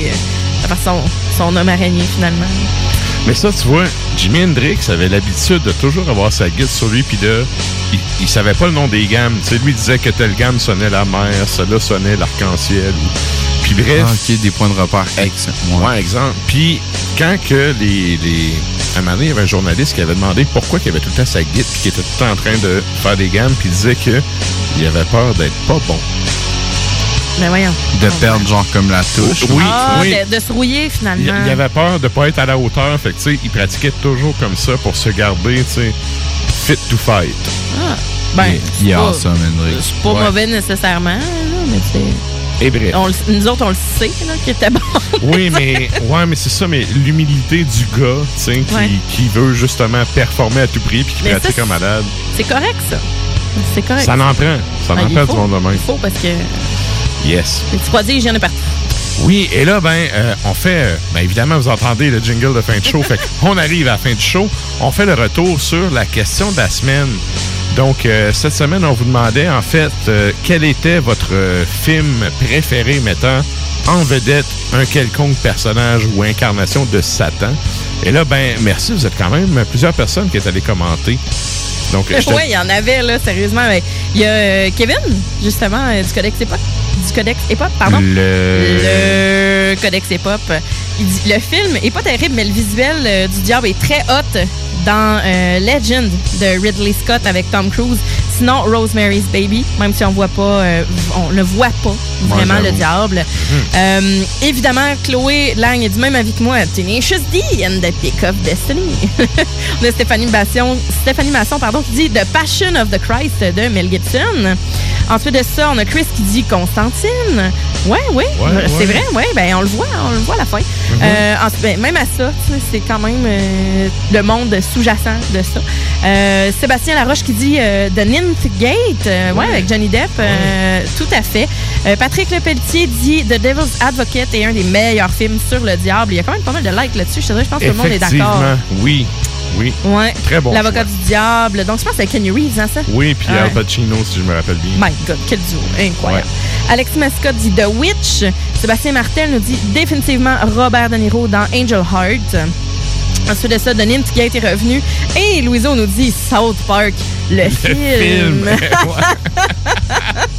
de faire son, son homme araignée, finalement. Mais ça, tu vois, Jimi Hendrix avait l'habitude de toujours avoir sa guide sur lui, puis de. Il, il savait pas le nom des gammes. Tu sais, lui il disait que telle gamme sonnait la mer, celle-là sonnait l'arc-en-ciel. Puis bref. Ah, ok, des points de repère X. Ouais, exemple. Puis quand que les, les. À un moment donné, il y avait un journaliste qui avait demandé pourquoi il avait tout le temps sa guide, puis qu'il était tout le temps en train de faire des gammes, puis il disait que il avait peur d'être pas bon. Mais voyons. De perdre, genre, comme la touche. Oui, Ah, oui. de, de se rouiller, finalement. Il, il avait peur de pas être à la hauteur, fait que, tu sais, il pratiquait toujours comme ça pour se garder, tu sais, fit to fight. Ah, ben, Il est awesome, Hendrix. C'est pas Ouais. mauvais nécessairement, là, mais c'est. Et bref. on le- nous autres, on le sait, là, qu'il était bon. Oui, mais ouais, mais c'est ça, mais l'humilité du gars, tu sais, qui, Ouais. qui veut justement performer à tout prix puis qui Mais ça, pratique c'est- en malade. C'est correct, ça. C'est correct. Ça en prend. Ça Ah, en il prend faut. du monde de même. Il faut parce que Yes. les petits produits, ai partout. Oui, et là, ben, euh, on fait, euh, ben, évidemment, vous entendez le jingle de fin de show. fait qu'on arrive à la fin du show. On fait le retour sur la question de la semaine. Donc, euh, cette semaine, on vous demandait, en fait, euh, quel était votre film préféré mettant en vedette un quelconque personnage ou incarnation de Satan. Et là, ben, merci, vous êtes quand même plusieurs personnes qui est allées commenter. Donc, Oui, il y en avait, là, sérieusement. Mais Il y a Kevin, justement, du Codex Hip-Hop. Du Codex Hip-Hop, pardon? Le- Le Codex Hip-Hop. Le film est pas terrible, mais le visuel euh, du diable est très hot dans euh, Legend de Ridley Scott avec Tom Cruise. Sinon, Rosemary's Baby, même si on voit pas, euh, on ne voit pas vraiment le diable. Euh, évidemment, Chloé Lang est du même avis que moi. Tenacious D and the Pick of Destiny. On a Stéphanie Masson, Stéphanie Masson pardon, qui dit The Passion of the Christ de Mel Gibson. Ensuite de ça, on a Chris qui dit Constantine. Ouais, ouais, Ouais, c'est ouais. vrai, ouais, ben on le voit, on le voit à la fin. Euh, ensuite, ben, même à ça, c'est quand même euh, le monde sous-jacent de ça. Euh, Sébastien Laroche qui dit euh, The Ninth Gate, euh, ouais, avec Johnny Depp, euh, tout à fait. Patrick Lepelletier dit The Devil's Advocate est un des meilleurs films sur le diable. Il y a quand même pas mal de likes là-dessus. Je te dirais, je pense que tout le monde est d'accord. Oui, oui. Ouais. Très bon L'avocat du diable. Donc, je pense que c'est Kenny Reeves, hein, ça? Oui, puis Ouais. Al Pacino, si je me rappelle bien. My God, quel duo. Incroyable. Alexis Mascotte dit The Witch. Sébastien Martel nous dit définitivement Robert De Niro dans Angel Heart. Ensuite de ça, The Nint qui a été revenu. Et Louiseau nous dit South Park, le, film. film.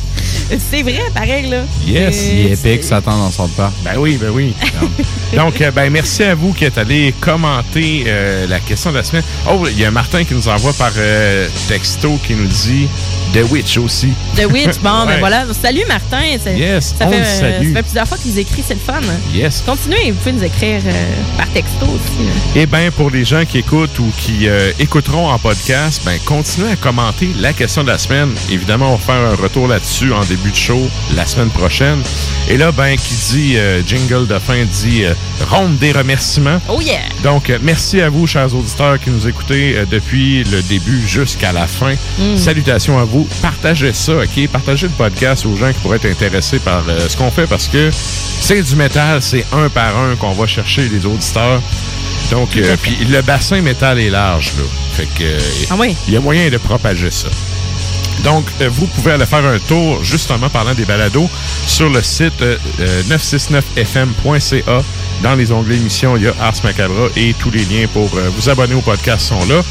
c'est vrai, pareil, là. Yes. Il est épique, Satan dans son pas. Ben oui, ben oui. Donc, euh, ben merci à vous qui êtes allés commenter euh, la question de la semaine. Oh, il y a Martin qui nous envoie par euh, texto qui nous dit The Witch aussi. The Witch, bon, ben voilà. Salut Martin. Yes, ça on fait, le salue. ça fait plusieurs fois qu'il nous écrit, c'est le fun. Yes. Continuez, vous pouvez nous écrire euh, par texto aussi. là. Eh bien, pour les gens qui écoutent ou qui euh, écouteront en podcast, ben continuez à commenter la question de la semaine. Évidemment, on va faire un retour là-dessus en début de show la semaine prochaine. Et là, ben, qui dit euh, jingle de fin dit euh, ronde des remerciements. Oh yeah! Donc, euh, merci à vous, chers auditeurs, qui nous écoutez depuis le début jusqu'à la fin. Mm. Salutations à vous. Partagez ça, OK? Partagez le podcast aux gens qui pourraient être intéressés par ce qu'on fait parce que c'est du métal, c'est un par un qu'on va chercher les auditeurs. Donc, euh, puis le bassin métal est large, là. Fait que, euh, Ah oui? il y a moyen de propager ça. Donc, euh, vous pouvez aller faire un tour, justement, parlant des balados, sur le site euh, euh, 969fm.ca Dans les onglets émissions, il y a Ars Macabra et tous les liens pour euh, vous abonner au podcast sont là.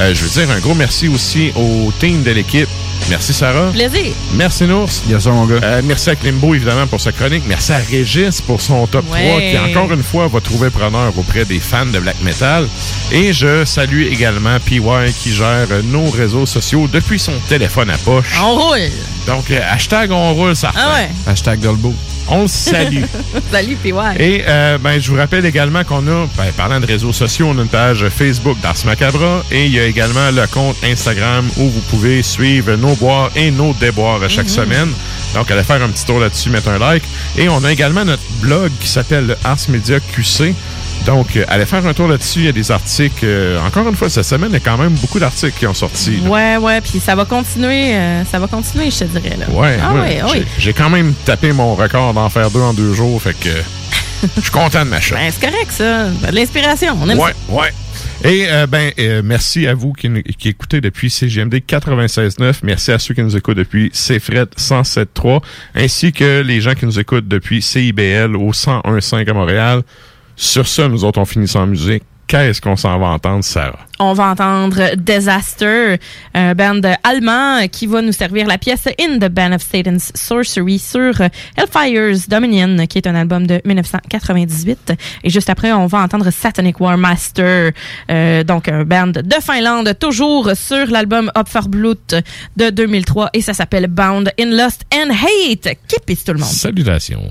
Euh, je veux dire un gros merci aussi au team de l'équipe. Merci Sarah. Plaisir. Merci Nours. Yes, mon gars. Euh, merci à Klimbo, évidemment, pour sa chronique. Merci à Régis pour son top Ouais. 3, qui, encore une fois, va trouver preneur auprès des fans de black metal. Et je salue également PY, qui gère nos réseaux sociaux depuis son téléphone à poche. On roule. Donc, euh, hashtag on roule, ça Ah ouais. Hashtag Dolbo. On le salue. Salut, PY. Et euh, ben, je vous rappelle également qu'on a, ben, parlant de réseaux sociaux, on a une page Facebook d'Ars Macabra et il y a également le compte Instagram où vous pouvez suivre nos boires et nos déboires chaque semaine. Donc, allez faire un petit tour là-dessus, mettre un like. Et on a également notre blog qui s'appelle le Ars Media QC. Donc, euh, allez faire un tour là-dessus. Il y a des articles. euh, encore une fois, cette semaine, il y a quand même beaucoup d'articles qui ont sorti. là. Ouais, ouais, puis ça va continuer, euh, ça va continuer, je te dirais. Là. Ouais, ah, ouais. ouais, J'ai- quand même tapé mon record d'en faire deux en deux jours. Fait que je suis content de ma shot. Ben, c'est correct, ça. De l'inspiration, on aime Ouais, ça. ouais. Et euh, ben euh, merci à vous qui, qui écoutez depuis CGMD 96.9. Merci à ceux qui nous écoutent depuis CFRET 107.3, ainsi que les gens qui nous écoutent depuis CIBL au 101.5 à Montréal. Sur ça, nous autres, on finit sans musique. Qu'est-ce qu'on s'en va entendre, Sarah? On va entendre Disaster, un band allemand qui va nous servir la pièce In the Band of Satan's Sorcery sur Hellfire's Dominion, qui est un album de 1998. Et juste après, on va entendre Satanic War Master, euh, donc un band de Finlande, toujours sur l'album Opferblut de 2003, et ça s'appelle Bound in Lust and Hate. Kipis tout le monde. Salutations.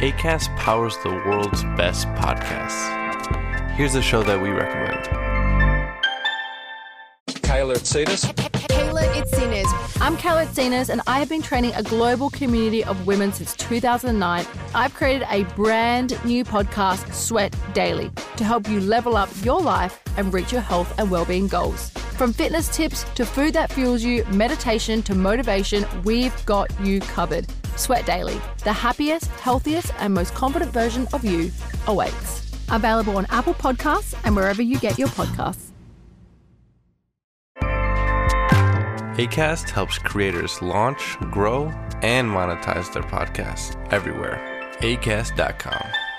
ACAST powers the world's best podcasts. Here's a show that we recommend. Kyler Tsadas. Kayla Itzinas. I'm Kayla Itzinas, and I have been training a global community of women since 2009. I've created a brand new podcast, Sweat Daily, to help you level up your life and reach your health and well-being goals. From fitness tips to food that fuels you, meditation to motivation, we've got you covered. Sweat Daily, the happiest, healthiest, and most confident version of you awaits. Available on Apple Podcasts and wherever you get your podcasts. ACAST helps creators launch, grow, and monetize their podcasts everywhere. ACAST.com.